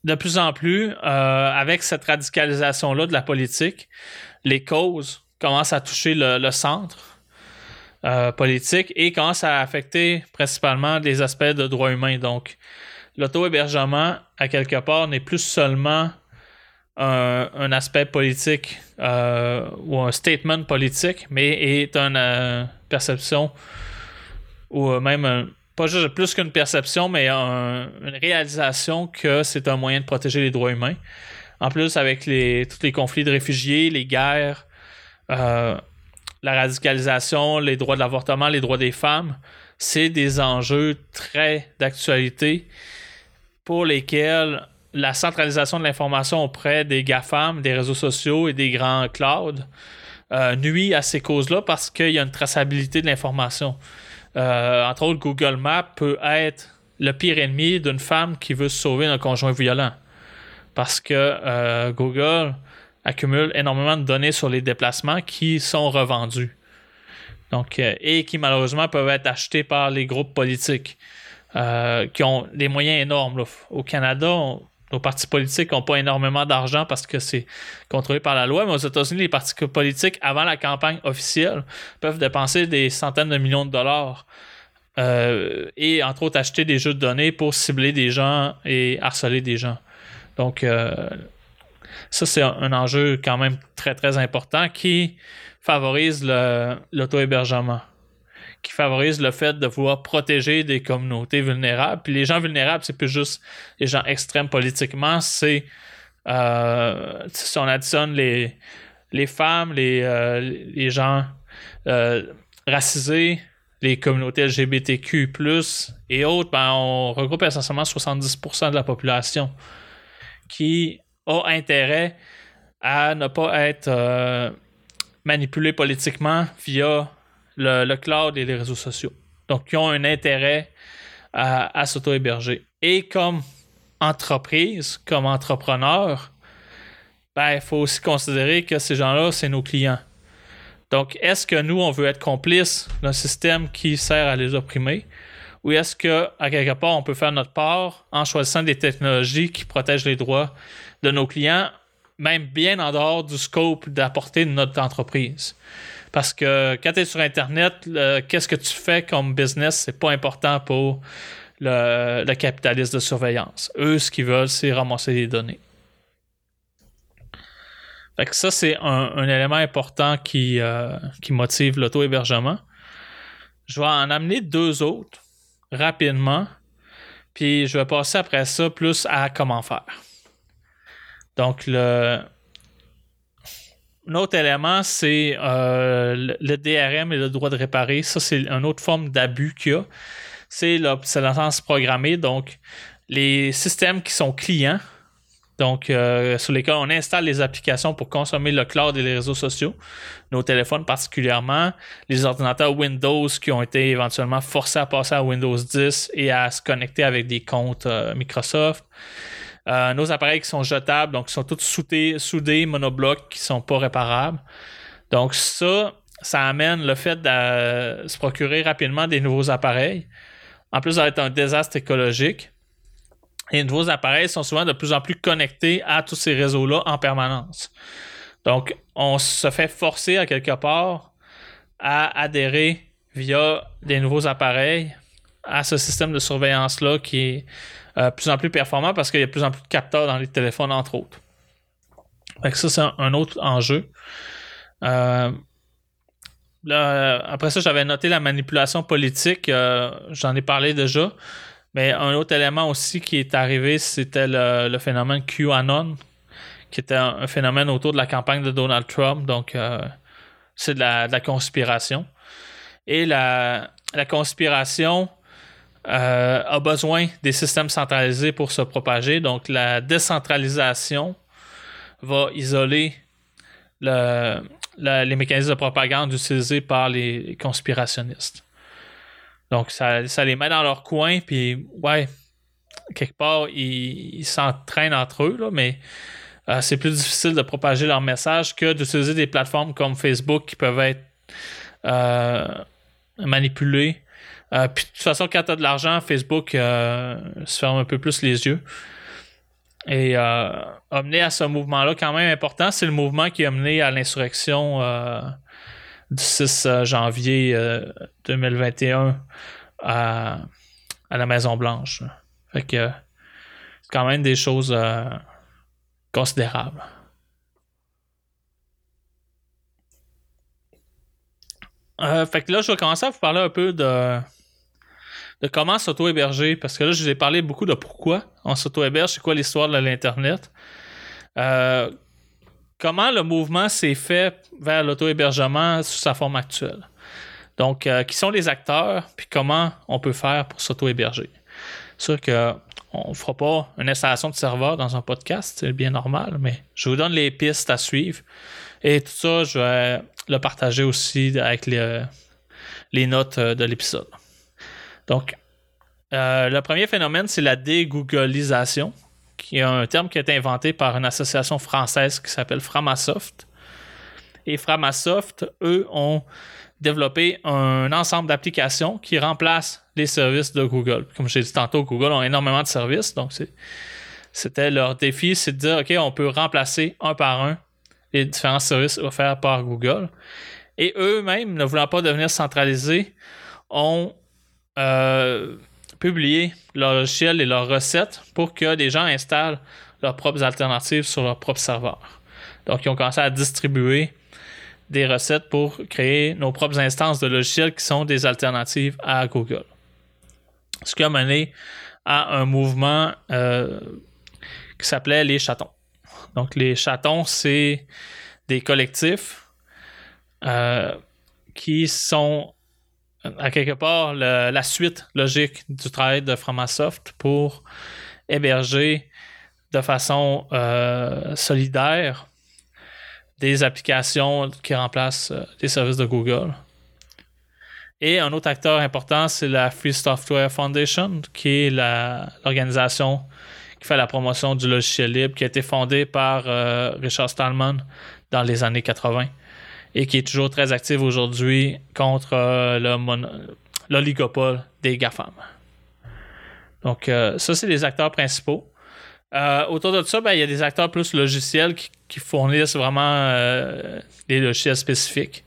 de plus en plus, euh, avec cette radicalisation-là de la politique, les causes commencent à toucher le, centre euh, politique et commencent à affecter principalement des aspects de droits humains. Donc, l'auto-hébergement, à quelque part, n'est plus seulement un, aspect politique euh, ou un statement politique, mais est une perception ou même un pas juste plus qu'une perception, mais une réalisation que c'est un moyen de protéger les droits humains. En plus, avec les, tous les conflits de réfugiés, les guerres, euh, la radicalisation, les droits de l'avortement, les droits des femmes, c'est des enjeux très d'actualité pour lesquels la centralisation de l'information auprès des GAFAM, des réseaux sociaux et des grands clouds euh, nuit à ces causes-là parce qu'il y a une traçabilité de l'information. Euh, entre autres, Google Maps peut être le pire ennemi d'une femme qui veut sauver d'un conjoint violent. Parce que euh, Google accumule énormément de données sur les déplacements qui sont revendus. Euh, et qui malheureusement peuvent être achetés par les groupes politiques qui ont des moyens énormes. Au Canada, nos partis politiques n'ont pas énormément d'argent parce que c'est contrôlé par la loi, mais aux États-Unis, les partis politiques, avant la campagne officielle, peuvent dépenser des centaines de millions de dollars euh, et entre autres acheter des jeux de données pour cibler des gens et harceler des gens. Donc, euh, ça, c'est un, enjeu quand même très, très important qui favorise l'auto-hébergement, qui favorise le fait de vouloir protéger des communautés vulnérables. Puis les gens vulnérables, c'est plus juste les gens extrêmes politiquement, c'est euh, si on additionne les, les femmes, les, les gens racisés, les communautés LGBTQ, et autres, ben, on regroupe essentiellement 70% de la population qui a intérêt à ne pas être euh, manipulé politiquement via le, cloud et les réseaux sociaux. Donc, qui ont un intérêt à, s'auto-héberger. Et comme entreprise, comme entrepreneur, ben, il faut aussi considérer que ces gens-là, c'est nos clients. Donc, est-ce que nous, on veut être complice d'un système qui sert à les opprimer? Ou est-ce que, à quelque part, on peut faire notre part en choisissant des technologies qui protègent les droits de nos clients, même bien en dehors du scope d'apporter de notre entreprise? Parce que quand tu es sur Internet, qu'est-ce que tu fais comme business, c'est pas important pour le, capitaliste de surveillance. Eux, ce qu'ils veulent, c'est ramasser des données. Fait que ça, c'est un, élément important qui, euh, qui motive l'auto-hébergement. Je vais en amener deux autres rapidement. Puis je vais passer après ça plus à comment faire. Donc, le, un autre élément, c'est euh, le, DRM et le droit de réparer. Ça, c'est une autre forme d'abus qu'il y a. C'est l'obsolescence programmée. Donc, les systèmes qui sont clients donc, euh, sur lesquels on installe les applications pour consommer le cloud et les réseaux sociaux, nos téléphones particulièrement, les ordinateurs Windows qui ont été éventuellement forcés à passer à Windows 10 et à se connecter avec des comptes euh, Microsoft. Euh, nos appareils qui sont jetables, donc qui sont tous soudés, monoblocs, qui sont pas réparables. Donc, ça, ça amène le fait de se procurer rapidement des nouveaux appareils. En plus d'être un désastre écologique, les nouveaux appareils sont souvent de plus en plus connectés à tous ces réseaux-là en permanence. Donc, on se fait forcer à quelque part à adhérer via des nouveaux appareils à ce système de surveillance-là qui est euh, plus en plus performant parce qu'il y a de plus en plus de capteurs dans les téléphones, entre autres. Fait ça, c'est un, autre enjeu. Euh, après ça, j'avais noté la manipulation politique. Euh, j'en ai parlé déjà. Mais un autre élément aussi qui est arrivé, c'était le, phénomène QAnon, qui était un, phénomène autour de la campagne de Donald Trump. Donc, c'est de la, conspiration. Et la, conspiration euh, a besoin des systèmes centralisés pour se propager. Donc, la décentralisation va isoler les mécanismes de propagande utilisés par les conspirationnistes. Donc, ça, les met dans leur coin, puis ouais, quelque part, ils s'entraînent entre eux, là, mais euh, c'est plus difficile de propager leur message que d'utiliser des plateformes comme Facebook qui peuvent être euh, manipulées. Euh, puis de toute façon, quand tu as de l'argent, Facebook se ferme un peu plus les yeux. Et amener à ce mouvement-là, quand même important, c'est le mouvement qui a mené à l'insurrection du 6 euh, janvier 2021 euh, à, la Maison Blanche. Fait que c'est quand même des choses euh, considérables. fait que là, je vais commencer à vous parler un peu de, de comment s'auto-héberger. Parce que là, je vous ai parlé beaucoup de pourquoi on s'auto-héberge, c'est quoi l'histoire de l'Internet comment le mouvement s'est fait vers l'auto-hébergement sous sa forme actuelle. Donc, euh, qui sont les acteurs, puis comment on peut faire pour s'auto-héberger. C'est sûr qu'on ne fera pas une installation de serveur dans un podcast, c'est bien normal, mais je vous donne les pistes à suivre. Et tout ça, je vais le partager aussi avec les, notes de l'épisode. Donc, euh, le premier phénomène, c'est la dégooglisation qui est un terme qui a été inventé par une association française qui s'appelle Framasoft. Et Framasoft, eux, ont développé un ensemble d'applications qui remplacent les services de Google. Comme j'ai dit tantôt, Google a énormément de services, donc c'était leur défi, c'est de dire, OK, on peut remplacer un par un les différents services offerts par Google. Et eux-mêmes, ne voulant pas devenir centralisés, ont publier leur logiciel et leurs recettes pour que des gens installent leurs propres alternatives sur leur propre serveur. Donc, ils ont commencé à distribuer des recettes pour créer nos propres instances de logiciels qui sont des alternatives à Google. Ce qui a mené à un mouvement euh, qui s'appelait les chatons. Donc les chatons, c'est des collectifs euh, qui sont à quelque part la suite logique du travail de Framasoft pour héberger de façon euh, solidaire des applications qui remplacent euh, des services de Google. Et un autre acteur important, c'est la Free Software Foundation, qui est l'organisation qui fait la promotion du logiciel libre, qui a été fondée par euh, Richard Stallman dans les années 80 et qui est toujours très active aujourd'hui contre euh, l'oligopole des GAFAM. Donc, ça, c'est les acteurs principaux. Euh, autour de ça, ben, il y a des acteurs plus logiciels qui, fournissent vraiment euh, des logiciels spécifiques.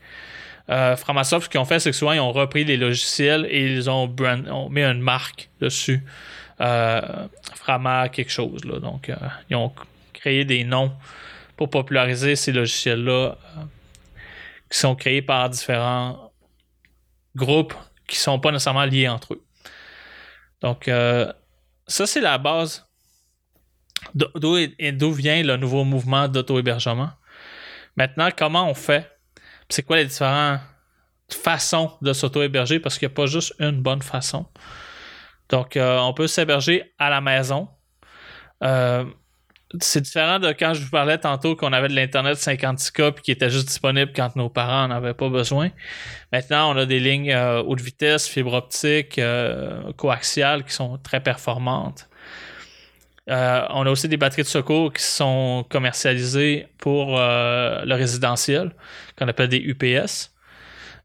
Euh, Framasoft, ce qu'ils ont fait, c'est que souvent, ils ont repris les logiciels et ils ont, mis une marque dessus. Frama quelque chose. Là. Donc, ils ont créé des noms pour populariser ces logiciels-là qui sont créés par différents groupes qui ne sont pas nécessairement liés entre eux. Donc, ça, c'est la base D'où vient le nouveau mouvement d'auto-hébergement? Maintenant, comment on fait? C'est quoi les différentes façons de s'auto-héberger? Parce qu'il n'y a pas juste une bonne façon. Donc, euh, on peut s'héberger à la maison. Euh, c'est différent de quand je vous parlais tantôt qu'on avait de l'Internet 56K qui était juste disponible quand nos parents n'en avaient pas besoin. Maintenant, on a des lignes euh, haute vitesse, fibre optique, coaxiale qui sont très performantes. Euh, on a aussi des batteries de secours qui sont commercialisées pour euh, le résidentiel, qu'on appelle des UPS.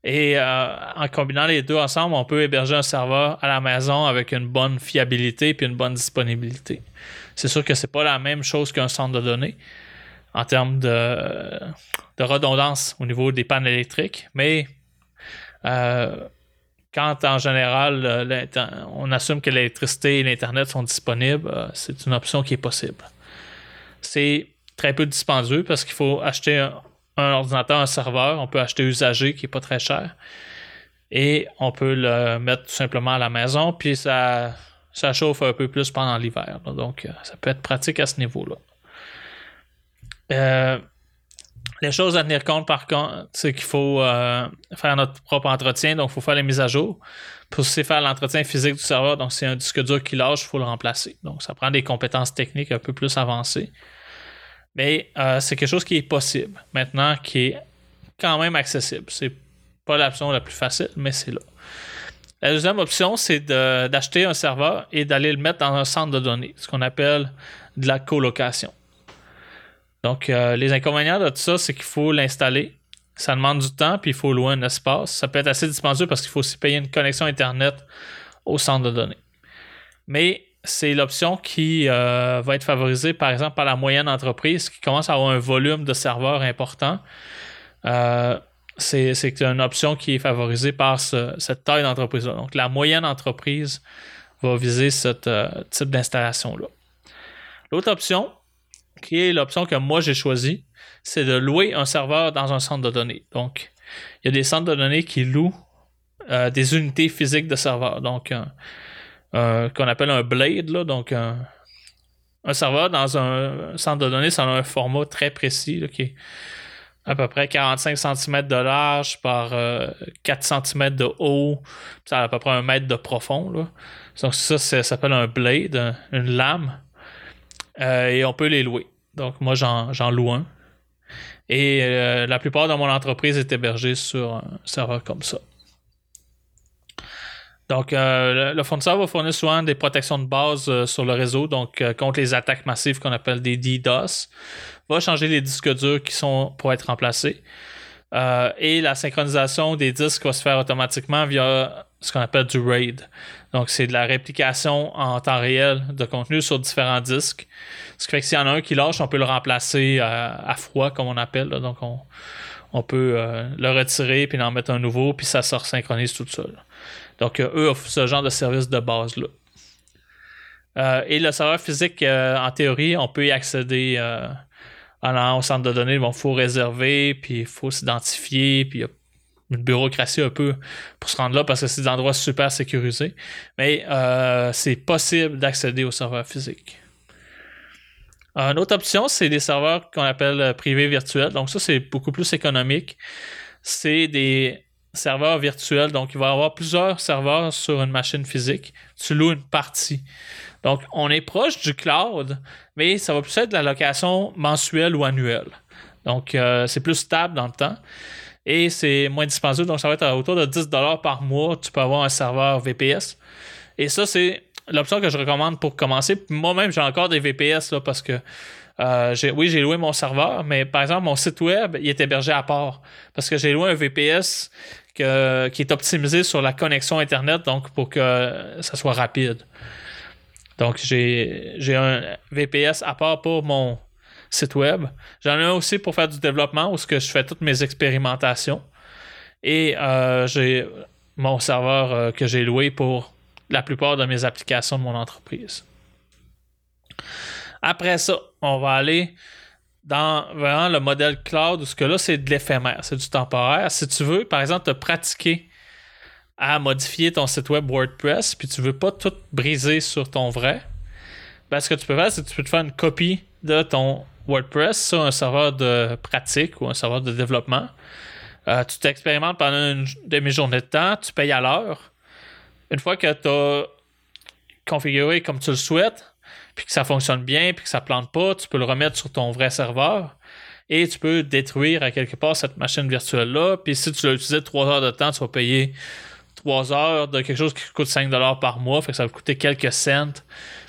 Et euh, en combinant les deux ensemble, on peut héberger un serveur à la maison avec une bonne fiabilité et une bonne disponibilité. C'est sûr que c'est pas la même chose qu'un centre de données en termes de, redondance au niveau des pannes électriques, mais quand en général euh, on assume que l'électricité et l'Internet sont disponibles, euh, c'est une option qui est possible. C'est très peu dispendieux parce qu'il faut acheter un, ordinateur, un serveur, on peut acheter usagé qui n'est pas très cher. Et on peut le mettre tout simplement à la maison, puis ça, ça chauffe un peu plus pendant l'hiver. Donc, euh, ça peut être pratique à ce niveau-là. Les choses à tenir compte, par contre, c'est qu'il faut euh, faire notre propre entretien, donc il faut faire les mises à jour. Pour aussi faire l'entretien physique du serveur, donc c'est un disque dur qui lâche, il faut le remplacer. Donc ça prend des compétences techniques un peu plus avancées. Mais euh, c'est quelque chose qui est possible maintenant, qui est quand même accessible. C'est pas l'option la plus facile, mais c'est là. La deuxième option, c'est d'acheter un serveur et d'aller le mettre dans un centre de données, ce qu'on appelle de la colocation. Donc, euh, les inconvénients de tout ça, c'est qu'il faut l'installer. Ça demande du temps, puis il faut louer un espace. Ça peut être assez dispendieux parce qu'il faut aussi payer une connexion Internet au centre de données. Mais c'est l'option qui euh, va être favorisée, par exemple, par la moyenne entreprise qui commence à avoir un volume de serveurs important. Euh, c'est une option qui est favorisée par cette taille d'entreprise-là. Donc, la moyenne entreprise va viser ce type d'installation-là. L'autre option, qui est l'option que moi j'ai choisie, c'est de louer un serveur dans un centre de données. Donc, il y a des centres de données qui louent euh, des unités physiques de serveurs. Donc, qu'on appelle un blade, donc un, serveur dans un centre de données, ça a un format très précis qui est à peu près 45 cm de large par 4 euh, cm de haut, ça à peu près un mètre de profond. Donc ça, ça s'appelle un blade, une lame. Euh, et on peut les louer. Donc, moi, j'en loue un. Et euh, la plupart de mon entreprise est hébergée sur un serveur comme ça. Donc, euh, le, fournisseur va fournir souvent des protections de base euh, sur le réseau, donc contre les attaques massives qu'on appelle des DDoS. Va changer les disques durs qui sont pour être remplacés. et la synchronisation des disques va se faire automatiquement via ce qu'on appelle du RAID. Donc, c'est de la réplication en temps réel de contenu sur différents disques. Ce qui fait que s'il y en a un qui lâche, on peut le remplacer à, froid, comme on appelle. Donc, on, peut euh, le retirer puis en mettre un nouveau, puis ça se synchronise tout seul. Donc, eux offrent ce genre de service de base-là. et le serveur physique, en théorie, on peut y accéder en au centre de données. il faut réserver, puis il faut s'identifier, puis il y a une bureaucratie un peu pour se rendre là parce que c'est des endroits super sécurisés. Mais c'est possible d'accéder au serveur physique. Une autre option, c'est des serveurs qu'on appelle euh, privés virtuels. Donc ça, c'est beaucoup plus économique. C'est des serveurs virtuels. Donc il va y avoir plusieurs serveurs sur une machine physique. Tu loues une partie. Donc on est proche du cloud, mais ça va plus être de la location mensuelle ou annuelle. Donc euh, c'est plus stable dans le temps. Et c'est moins dispendieux, donc ça va être autour de 10$ par mois. Tu peux avoir un serveur VPS. Et ça, c'est l'option que je recommande pour commencer. Moi-même, j'ai encore des VPS là, parce que euh, oui, j'ai loué mon serveur, mais par exemple, mon site web, il est hébergé à part. Parce que j'ai loué un VPS qui est optimisé sur la connexion Internet, donc pour que ça soit rapide. Donc, j'ai un VPS à part pour mon site web. J'en ai un aussi pour faire du développement où je fais toutes mes expérimentations. Et euh, j'ai mon serveur euh, que j'ai loué pour la plupart de mes applications de mon entreprise. Après ça, on va aller dans vraiment le modèle cloud, où ce que là, c'est de l'éphémère, c'est du temporaire. Si tu veux, par exemple, te pratiquer à modifier ton site web WordPress, puis tu veux pas tout briser sur ton vrai, ben, ce que tu peux faire, c'est que tu peux te faire une copie de ton WordPress sur un serveur de pratique ou un serveur de développement. Euh, tu t'expérimentes pendant une demi-journée de temps, tu payes à l'heure une fois que tu as configuré comme tu le souhaites, puis que ça fonctionne bien, puis que ça plante pas, tu peux le remettre sur ton vrai serveur et tu peux détruire à quelque part cette machine virtuelle-là. Puis si tu l'as utilisé 3 heures de temps, tu vas payer 3 heures de quelque chose qui coûte 5 par mois, fait que ça va coûter quelques cents.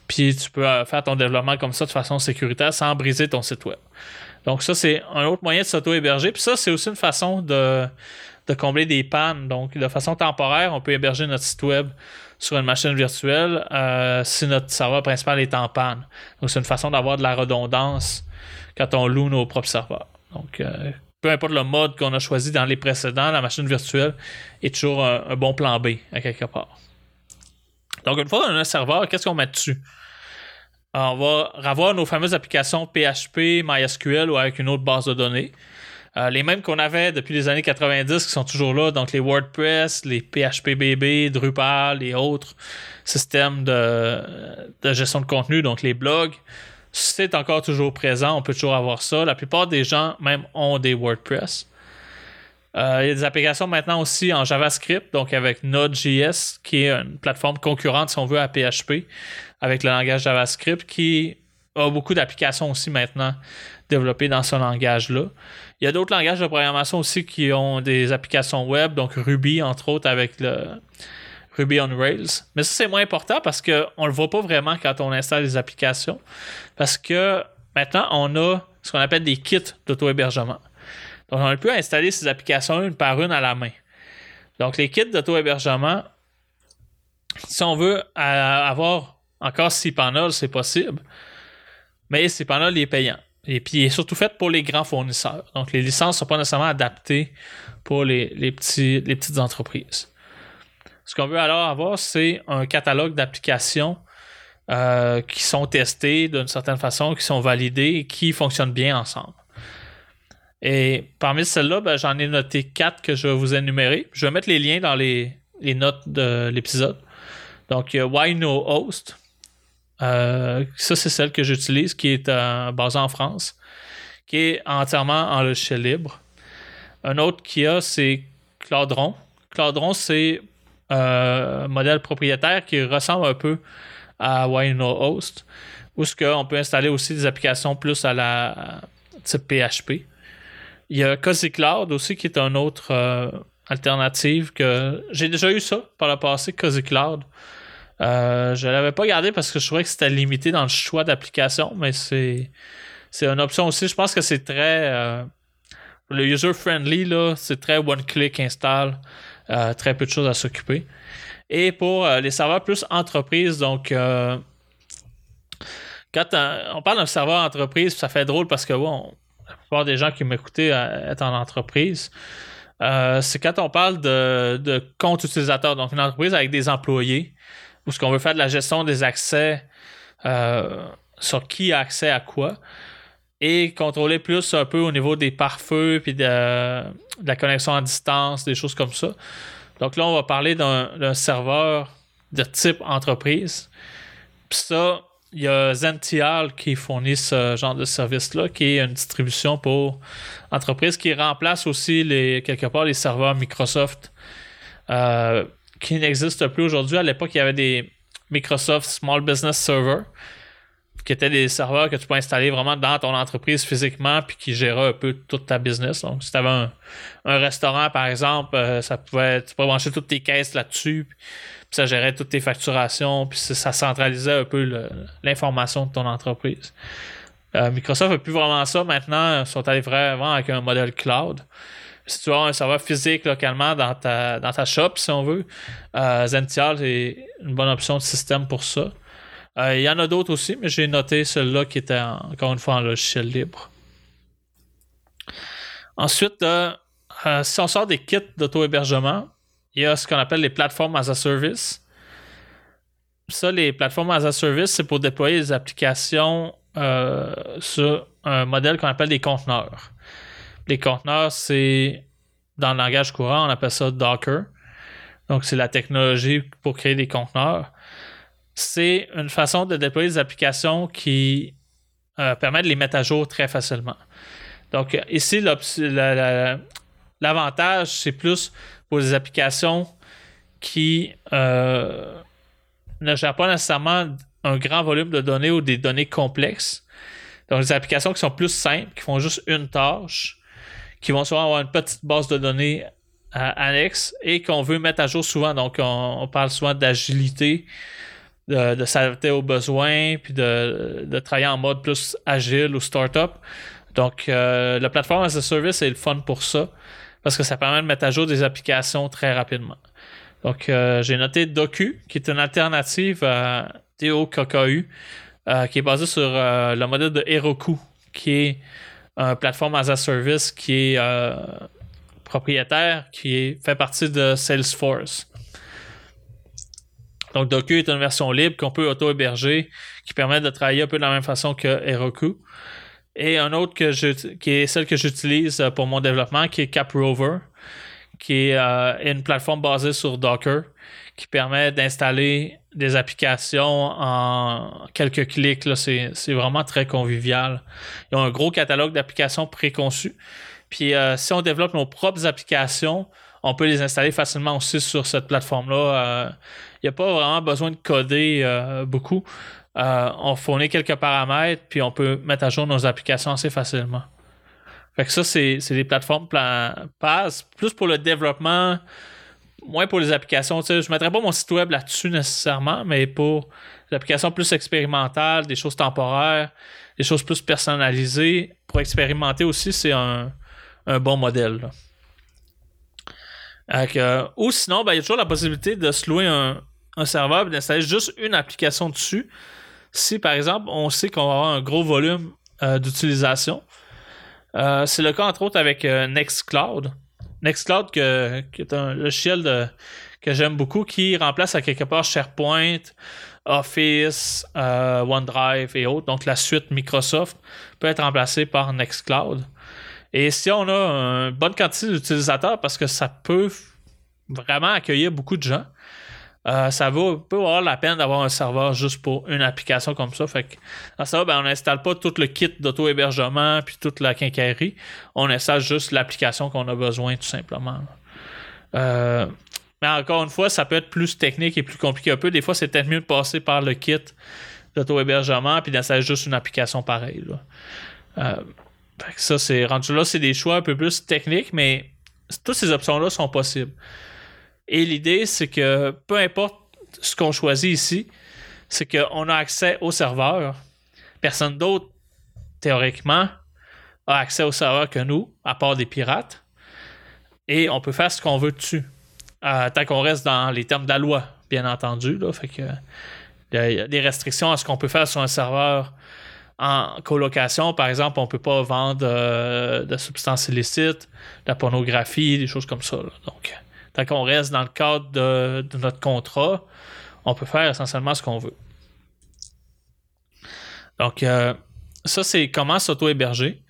Puis tu peux euh, faire ton développement comme ça de façon sécuritaire sans briser ton site web. Donc ça, c'est un autre moyen de s'auto-héberger. Puis ça, c'est aussi une façon de de combler des pannes. Donc, de façon temporaire, on peut héberger notre site web sur une machine virtuelle euh, si notre serveur principal est en panne. Donc, c'est une façon d'avoir de la redondance quand on loue nos propres serveurs. Donc, euh, peu importe le mode qu'on a choisi dans les précédents, la machine virtuelle est toujours un, bon plan B à quelque part. Donc, une fois qu'on a un serveur, qu'est-ce qu'on met dessus? on va avoir nos fameuses applications PHP, MySQL ou avec une autre base de données. Euh, les mêmes qu'on avait depuis les années 90 qui sont toujours là, donc les WordPress, les PHPBB, Drupal et autres systèmes de, gestion de contenu, donc les blogs. C'est encore toujours présent, on peut toujours avoir ça. La plupart des gens même ont des WordPress. Euh, il y a des applications maintenant aussi en JavaScript, donc avec Node.js, qui est une plateforme concurrente, si on veut, à PHP, avec le langage JavaScript, qui a beaucoup d'applications aussi maintenant développées dans ce langage-là. Il y a d'autres langages de programmation aussi qui ont des applications web, donc Ruby, entre autres, avec le Ruby on Rails. Mais ça, c'est moins important parce qu'on ne le voit pas vraiment quand on installe les applications. Parce que maintenant, on a ce qu'on appelle des kits d'auto-hébergement. Donc, on peut installer ces applications une par une à la main. Donc, les kits d'auto-hébergement, si on veut avoir encore cPanel, c'est possible. Mais cPanel est payant. Et puis, il est surtout fait pour les grands fournisseurs. Donc, les licences ne sont pas nécessairement adaptées pour les, petits, les petites entreprises. Ce qu'on veut alors avoir, c'est un catalogue d'applications euh, qui sont testées d'une certaine façon, qui sont validées et qui fonctionnent bien ensemble. Et parmi celles-là, ben, j'en ai noté quatre que je vais vous énumérer. Je vais mettre les liens dans les, notes de l'épisode. Donc, il y a Why No Host, euh, ça, c'est celle que j'utilise, qui est euh, basée en France, qui est entièrement en logiciel libre. Un autre qui a, c'est Cloudron. Cloudron, c'est euh, un modèle propriétaire qui ressemble un peu à Host, où ce qu'on peut installer aussi des applications plus à la type PHP. Il y a Cozy Cloud aussi, qui est une autre alternative que j'ai déjà eu ça par le passé, Cozy Cloud. Euh, je l'avais pas gardé parce que je trouvais que c'était limité dans le choix d'application, mais c'est, c'est une option aussi. Je pense que c'est très. Euh, le user-friendly, là, c'est très one-click install. Euh, très peu de choses à s'occuper. Et pour les serveurs plus entreprise, donc. quand on parle d'un serveur entreprise, ça fait drôle parce que bon, la plupart des gens qui m'écoutaient est en entreprise. Euh, c'est quand on parle de, de compte utilisateur, donc une entreprise avec des employés, où ce qu'on veut faire de la gestion des accès euh, sur qui a accès à quoi, et contrôler plus un peu au niveau des pare-feux puis de, de, la connexion à distance, des choses comme ça. Donc là, on va parler d'un serveur de type entreprise. Puis ça, il y a Zential qui fournit ce genre de service-là, qui est une distribution pour entreprises qui remplace aussi les, quelque part les serveurs Microsoft euh, qui n'existent plus aujourd'hui. À l'époque, il y avait des Microsoft Small Business Server qui étaient des serveurs que tu peux installer vraiment dans ton entreprise physiquement puis qui géraient un peu toute ta business. Donc, si tu avais un, restaurant, par exemple, euh, ça pouvait, tu pouvais brancher toutes tes caisses là-dessus ça gérait toutes tes facturations, puis ça centralisait un peu l'information de ton entreprise. Euh, Microsoft n'a plus vraiment ça maintenant. Ils sont allés vraiment avec un modèle cloud. Si tu as un serveur physique localement dans ta, dans ta shop, si on veut, euh, Zential est une bonne option de système pour ça. Euh, il y en a d'autres aussi, mais j'ai noté celui-là qui était encore une fois en logiciel libre. Ensuite, si on sort des kits d'auto-hébergement, il y a ce qu'on appelle les plateformes as a service. Ça, les plateformes as a service, c'est pour déployer des applications euh, sur un modèle qu'on appelle des conteneurs. Les conteneurs, c'est dans le langage courant, on appelle ça Docker. Donc, c'est la technologie pour créer des conteneurs. C'est une façon de déployer des applications qui euh, permet de les mettre à jour très facilement. Donc, ici, l'avantage, c'est plus pour des applications qui euh, ne gèrent pas nécessairement un grand volume de données ou des données complexes. Donc, des applications qui sont plus simples, qui font juste une tâche, qui vont souvent avoir une petite base de données annexe et qu'on veut mettre à jour souvent. Donc, on, parle souvent d'agilité, de, s'adapter aux besoins, puis de, travailler en mode plus agile ou startup. Donc, euh, la plateforme as a service est le fun pour ça parce que ça permet de mettre à jour des applications très rapidement. Donc, euh, j'ai noté Doku, qui est une alternative à TOKKU, euh, qui est basée sur euh, le modèle de Heroku, qui est une plateforme as a service qui est propriétaire, qui est, fait partie de Salesforce. Donc, Doku est une version libre qu'on peut auto-héberger, qui permet de travailler un peu de la même façon que Heroku. Et un autre que je, qui est celle que j'utilise euh, pour mon développement, qui est CapRover, qui est euh, une plateforme basée sur Docker, qui permet d'installer des applications en quelques clics. C'est, vraiment très convivial. Ils ont un gros catalogue d'applications préconçues. Puis euh, si on développe nos propres applications, on peut les installer facilement aussi sur cette plateforme-là. Il n'y a pas vraiment besoin de coder beaucoup. Euh, on fournit quelques paramètres, puis on peut mettre à jour nos applications assez facilement. Fait que ça, c'est, des plateformes PaaS, plus pour le développement, moins pour les applications. je ne mettrais pas mon site web là-dessus nécessairement, mais pour les applications plus expérimentales, des choses temporaires, des choses plus personnalisées, pour expérimenter aussi, c'est un, bon modèle. Euh, ou sinon, ben, il y a toujours la possibilité de se louer un, un serveur et d'installer juste une application dessus si par exemple on sait qu'on va avoir un gros volume euh, d'utilisation. Euh, c'est le cas entre autres avec euh, Nextcloud. Qui est un logiciel que j'aime beaucoup qui remplace à quelque part SharePoint, Office, OneDrive et autres. Donc la suite Microsoft peut être remplacée par Nextcloud. Et si on a une bonne quantité d'utilisateurs, parce que ça peut vraiment accueillir beaucoup de gens, euh, ça vaut, peut avoir la peine d'avoir un serveur juste pour une application comme ça. Fait que dans ça, ben, on n'installe pas tout le kit d'auto-hébergement puis toute la quincaillerie. On installe juste l'application qu'on a besoin tout simplement. Euh, mais encore une fois, ça peut être plus technique et plus compliqué un peu. Des fois, c'est peut-être mieux de passer par le kit d'auto-hébergement puis d'installer juste une application pareille. Euh, ça, c'est rendu là, c'est des choix un peu plus techniques, mais toutes ces options-là sont possibles. Et l'idée, c'est que peu importe ce qu'on choisit ici, c'est qu'on a accès au serveur. Personne d'autre, théoriquement, a accès au serveur que nous, à part des pirates. Et on peut faire ce qu'on veut dessus. Euh, tant qu'on reste dans les termes de la loi, bien entendu. Là, fait que il y a des restrictions à ce qu'on peut faire sur un serveur en colocation, par exemple, on ne peut pas vendre euh, de substances illicites, de la pornographie, des choses comme ça. Donc, tant qu'on reste dans le cadre de, notre contrat, on peut faire essentiellement ce qu'on veut. Donc, euh, ça, c'est comment s'auto-héberger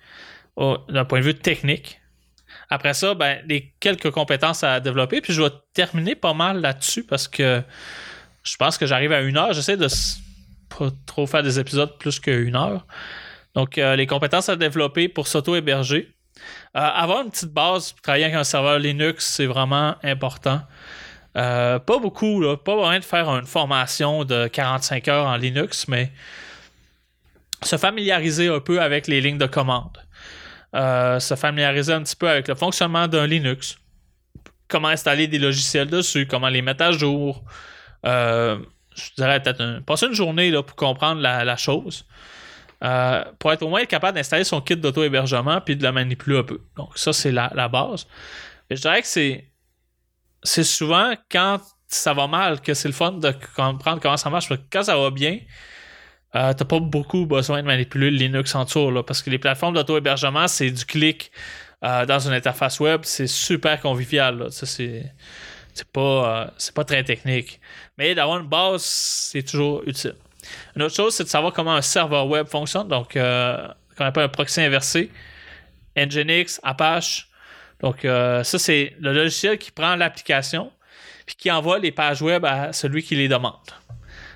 d'un point de vue technique. Après ça, ben, les quelques compétences à développer. Puis je vais terminer pas mal là-dessus parce que je pense que j'arrive à une heure. J'essaie de pas trop faire des épisodes plus qu'une heure. Donc, euh, les compétences à développer pour s'auto-héberger. Euh, avoir une petite base pour travailler avec un serveur Linux, c'est vraiment important. Euh, pas beaucoup, là, pas besoin de faire une formation de 45 heures en Linux, mais se familiariser un peu avec les lignes de commande. se familiariser un petit peu avec le fonctionnement d'un Linux. Comment installer des logiciels dessus, comment les mettre à jour je dirais peut-être passer une journée là, pour comprendre la, chose. Euh, pour être au moins capable d'installer son kit d'auto-hébergement puis de le manipuler un peu. Donc, ça, c'est la, base. je dirais que c'est, c'est souvent quand ça va mal que c'est le fun de comprendre comment ça marche. quand ça va bien, euh, t'as pas beaucoup besoin de manipuler le Linux en tour parce que les plateformes d'auto-hébergement, c'est du clic euh, dans une interface web, c'est super convivial. Ça, c'est c'est pas, euh, c'est pas très technique. Mais d'avoir une base, c'est toujours utile. Une autre chose, c'est de savoir comment un serveur web fonctionne. Donc, euh, qu'on appelle un proxy inversé. Nginx, Apache. Donc, euh, ça, c'est le logiciel qui prend l'application puis qui envoie les pages web à celui qui les demande.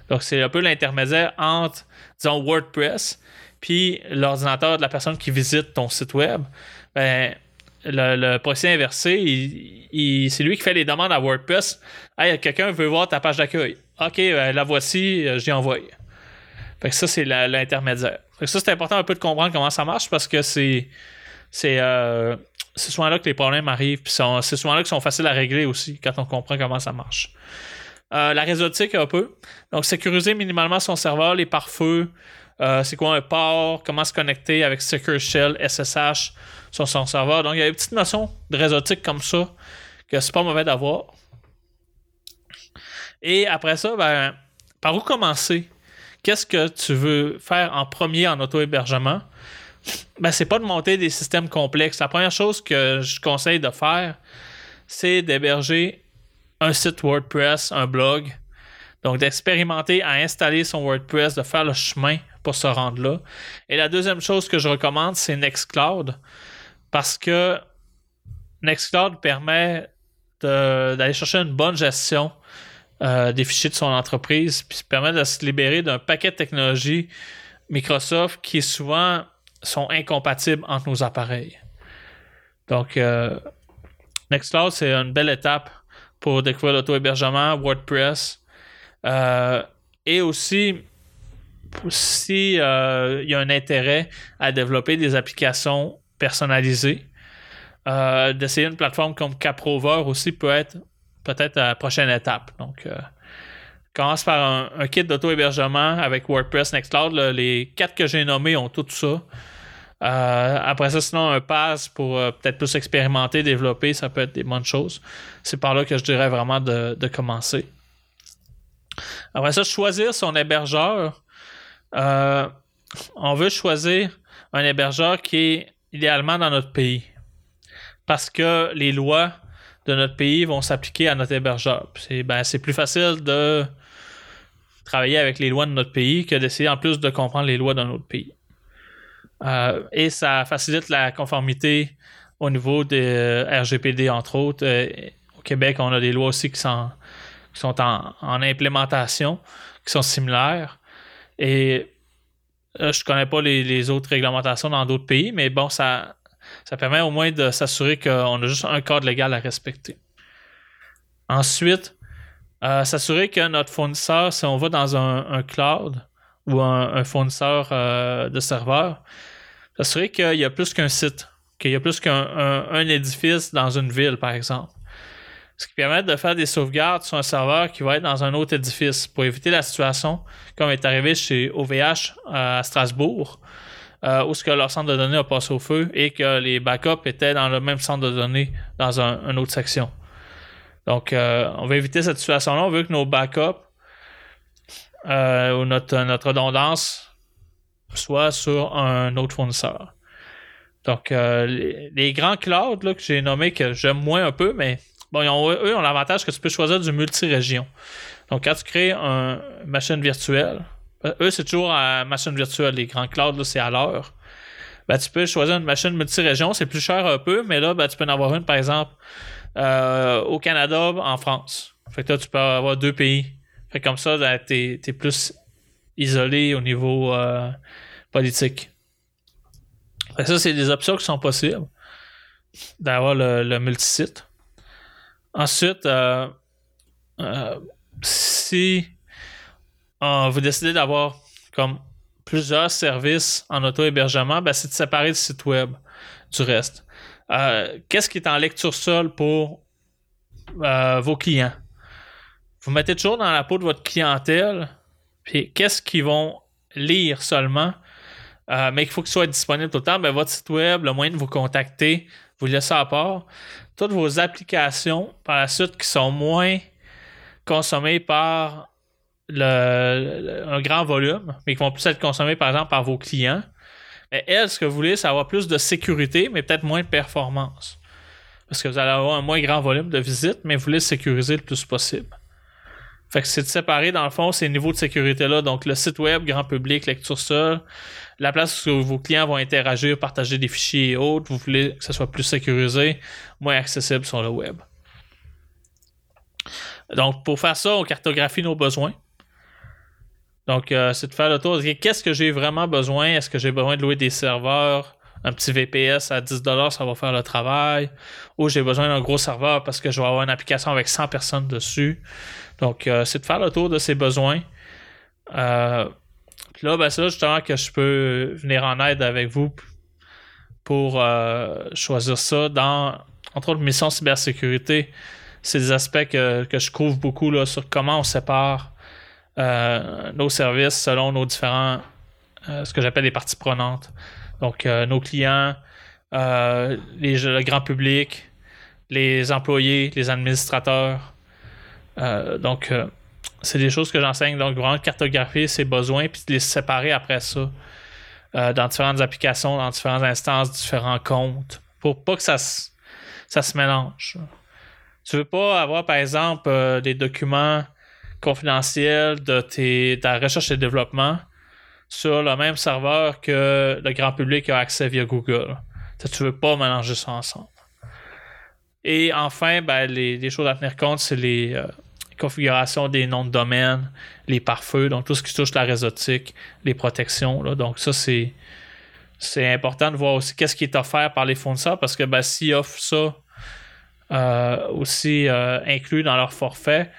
Donc, c'est un peu l'intermédiaire entre, disons, WordPress puis l'ordinateur de la personne qui visite ton site web. Ben, le, proxy inversé, c'est lui qui fait les demandes à WordPress. Hey, quelqu'un veut voir ta page d'accueil. OK, euh, la voici, euh, j'y envoie. Fait que ça, c'est l'intermédiaire. ça, c'est important un peu de comprendre comment ça marche parce que c'est. C'est euh, souvent là que les problèmes arrivent. Puis c'est souvent là qu'ils sont faciles à régler aussi quand on comprend comment ça marche. la réseautique un peu. Donc, sécuriser minimalement son serveur, les pare-feux. c'est quoi un port, comment se connecter avec Secure Shell, SSH sur son serveur. Donc, il y a une petite notion de réseautique comme ça que c'est pas mauvais d'avoir. Et après ça, ben, par où commencer? Qu'est-ce que tu veux faire en premier en auto-hébergement? Ben, c'est pas de monter des systèmes complexes. La première chose que je conseille de faire, c'est d'héberger un site WordPress, un blog. Donc, d'expérimenter à installer son WordPress, de faire le chemin pour se rendre là. Et la deuxième chose que je recommande, c'est Nextcloud parce que Nextcloud permet d'aller chercher une bonne gestion euh, des fichiers de son entreprise, puis permet de se libérer d'un paquet de technologies Microsoft qui souvent sont incompatibles entre nos appareils. Donc, euh, Nextcloud, c'est une belle étape pour découvrir l'auto-hébergement, WordPress. Euh, et aussi, s'il y a un intérêt à développer des applications personnalisé. Euh, d'essayer une plateforme comme Caprover aussi peut être peut-être la prochaine étape. Donc, euh, commence par un, kit d'auto-hébergement avec WordPress Nextcloud. les quatre que j'ai nommés ont tout ça. Euh, après ça, sinon, un pass pour peut-être plus expérimenter, développer, ça peut être des bonnes choses. C'est par là que je dirais vraiment de commencer. Après ça, choisir son hébergeur. on veut choisir un hébergeur qui est idéalement dans notre pays. Parce que les lois de notre pays vont s'appliquer à notre hébergeur. C'est ben, plus facile de travailler avec les lois de notre pays que d'essayer en plus de comprendre les lois d'un autre pays. Euh, et ça facilite la conformité au niveau des RGPD, entre autres. Euh, au Québec, on a des lois aussi qui sont, en, en, implémentation, qui sont similaires. Et euh, je connais pas les, autres réglementations dans d'autres pays, mais bon, ça, ça permet au moins de s'assurer qu'on a juste un cadre légal à respecter. Ensuite, euh, s'assurer que notre fournisseur, si on va dans un, cloud ou un, fournisseur euh, de serveur, s'assurer qu'il y a plus qu'un site, qu'il y a plus qu'un édifice dans une ville, par exemple ce qui permet de faire des sauvegardes sur un serveur qui va être dans un autre édifice pour éviter la situation comme est arrivé chez OVH à Strasbourg, euh, où ce que leur centre de données a passé au feu et que les backups étaient dans le même centre de données dans une autre section. Donc, euh, on va éviter cette situation-là. On veut que nos backups euh, ou notre, notre redondance soit sur un autre fournisseur. Donc, euh, les, grands clouds que j'ai nommés que j'aime moins un peu, mais bon, eux ont l'avantage que tu peux choisir du multi-région. Donc, quand tu crées une machine virtuelle, eux, c'est toujours à machine virtuelle. Les grands clouds, c'est à l'heure. Ben, tu peux choisir une machine multi-région, c'est plus cher un peu, mais là, ben, tu peux en avoir une, par exemple, euh, au Canada, en France. Fait que là, tu peux avoir deux pays. Fait comme ça, ben, tu es, plus isolé au niveau politique ça, c'est des options qui sont possibles d'avoir le, le multisite. Ensuite, euh, euh, si vous décidez d'avoir comme plusieurs services en auto-hébergement, ben, c'est de séparer le site web du reste. Euh, qu'est-ce qui est en lecture seule pour vos clients? Vous mettez toujours dans la peau de votre clientèle, puis qu'est-ce qu'ils vont lire seulement? Euh, mais qu'il faut qu'il soit disponible tout le temps, ben, votre site web, le moyen de vous contacter, vous laissez à part. Toutes vos applications, par la suite, qui sont moins consommées par un grand volume, mais qui vont plus être consommées, par exemple, par vos clients. Mais elles, ce que vous voulez, c'est avoir plus de sécurité, mais peut-être moins de performance. Parce que vous allez avoir un moins grand volume de visites, mais vous voulez sécuriser le plus possible. Fait que c'est de séparer, dans le fond, ces niveaux de sécurité-là. Donc, le site web, grand public, lecture seule, la place où vos clients vont interagir, partager des fichiers et autres, vous voulez que ce soit plus sécurisé, moins accessible sur le web. Donc, pour faire ça, on cartographie nos besoins. Donc, euh, c'est de faire le tour. Qu'est-ce que j'ai vraiment besoin? Est-ce que j'ai besoin de louer des serveurs? Un petit VPS à 10$, ça va faire le travail? Ou j'ai besoin d'un gros serveur parce que je vais avoir une application avec 100 personnes dessus? Donc, euh, c'est de faire le tour de ces besoins. Euh, là, ben, c'est là justement que je peux venir en aide avec vous pour choisir ça. Dans, entre autres, mission cybersécurité, c'est des aspects que, je couvre beaucoup là, sur comment on sépare nos services selon nos différents, euh, ce que j'appelle les parties prenantes. Donc, nos clients, les, le grand public, les employés, les administrateurs. donc, c'est des choses que j'enseigne. Donc, vraiment cartographier ses besoins puis les séparer après ça euh, dans différentes applications, dans différentes instances, différents comptes, pour pas que ça se, ça se mélange. Tu veux pas avoir, par exemple, euh, des documents confidentiels de, tes, ta recherche et développement sur le même serveur que le grand public a accès via Google. Tu veux pas mélanger ça ensemble. Et enfin, ben, les, choses à tenir compte, c'est les, euh, configuration des noms de domaine, les pare-feux, donc tout ce qui touche la réseautique, les protections. Donc ça, c'est, c'est important de voir aussi qu'est-ce qui est offert par les fournisseurs parce que ben, s'ils offrent ça euh, aussi euh, inclus dans leur forfait,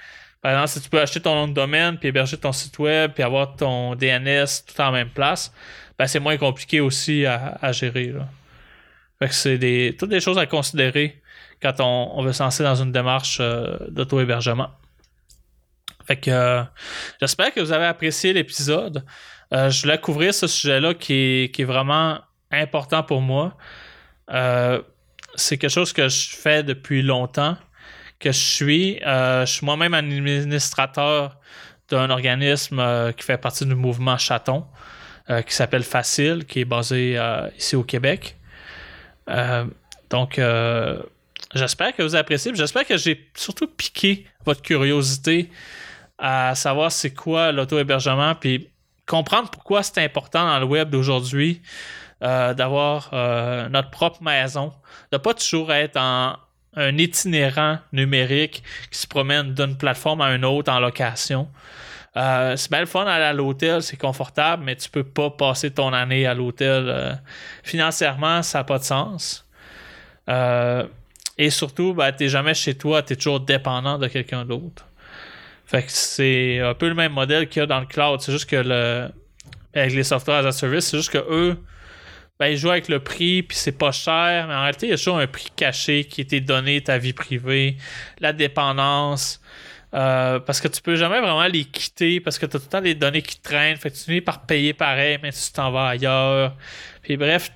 par exemple, si tu peux acheter ton nom de domaine, puis héberger ton site web, puis avoir ton DNS tout en même place, ben, c'est moins compliqué aussi à, gérer. c'est des, toutes des choses à considérer quand on, veut se lancer dans une démarche euh, d'auto-hébergement. Fait que euh, j'espère que vous avez apprécié l'épisode. Euh, je voulais couvrir ce sujet-là qui est, vraiment important pour moi. C'est quelque chose que je fais depuis longtemps, que je suis. je suis moi-même administrateur d'un organisme qui fait partie du mouvement Chaton, qui s'appelle Facile, qui est basé ici au Québec. donc, j'espère que vous appréciez. J'espère que j'ai surtout piqué votre curiosité à savoir c'est quoi l'auto-hébergement, puis comprendre pourquoi c'est important dans le web d'aujourd'hui euh, d'avoir euh, notre propre maison, de pas toujours être en un itinérant numérique qui se promène d'une plateforme à une autre en location. Euh, c'est bien le fun aller à l'hôtel, c'est confortable, mais tu peux pas passer ton année à l'hôtel. financièrement, ça n'a pas de sens. et surtout, ben, tu n'es jamais chez toi, tu es toujours dépendant de quelqu'un d'autre. Fait que c'est un peu le même modèle qu'il y a dans le cloud. C'est juste que le. Avec les software as a service, c'est juste que eux, ben, ils jouent avec le prix, puis c'est pas cher, mais en réalité, il y a toujours un prix caché qui était donné, ta vie privée, la dépendance. Euh, parce que tu peux jamais vraiment les quitter parce que tu as tout le temps des données qui traînent. Fait que tu finis par payer pareil, mais tu t'en vas ailleurs. Puis bref,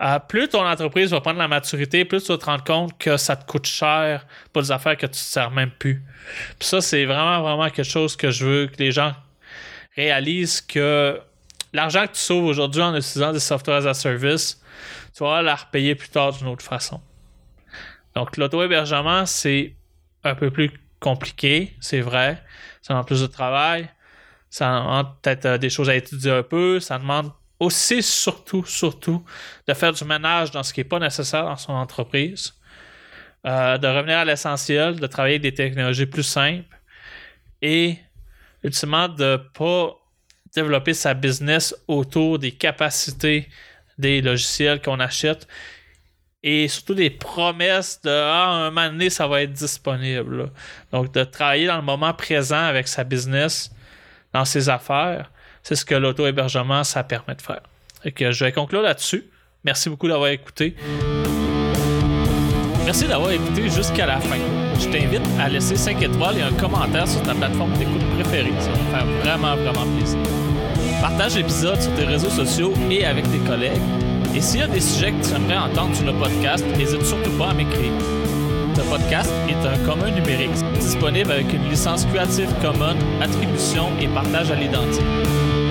euh, plus ton entreprise va prendre la maturité, plus tu vas te rendre compte que ça te coûte cher pour des affaires que tu ne sers même plus. Puis ça, c'est vraiment, vraiment quelque chose que je veux que les gens réalisent que l'argent que tu sauves aujourd'hui en utilisant des softwares as a service, tu vas la repayer plus tard d'une autre façon. Donc, l'auto-hébergement, c'est un peu plus compliqué, c'est vrai. Ça demande plus de travail. Ça demande peut-être euh, des choses à étudier un peu. Ça demande aussi, surtout, surtout, de faire du ménage dans ce qui n'est pas nécessaire dans son entreprise. Euh, de revenir à l'essentiel, de travailler avec des technologies plus simples et ultimement de ne pas développer sa business autour des capacités des logiciels qu'on achète et surtout des promesses de ah, un moment donné, ça va être disponible. Donc, de travailler dans le moment présent avec sa business, dans ses affaires, c'est ce que l'auto-hébergement, ça permet de faire. Et je vais conclure là-dessus. Merci beaucoup d'avoir écouté. Merci d'avoir écouté jusqu'à la fin. Je t'invite à laisser 5 étoiles et un commentaire sur ta plateforme d'écoute préférée. Ça va me faire vraiment, vraiment plaisir. Partage l'épisode sur tes réseaux sociaux et avec tes collègues. Et s'il y a des sujets que tu aimerais entendre sur le podcast, n'hésite surtout pas à m'écrire. Ce podcast est un commun numérique disponible avec une licence Creative Commons, attribution et partage à l'identique.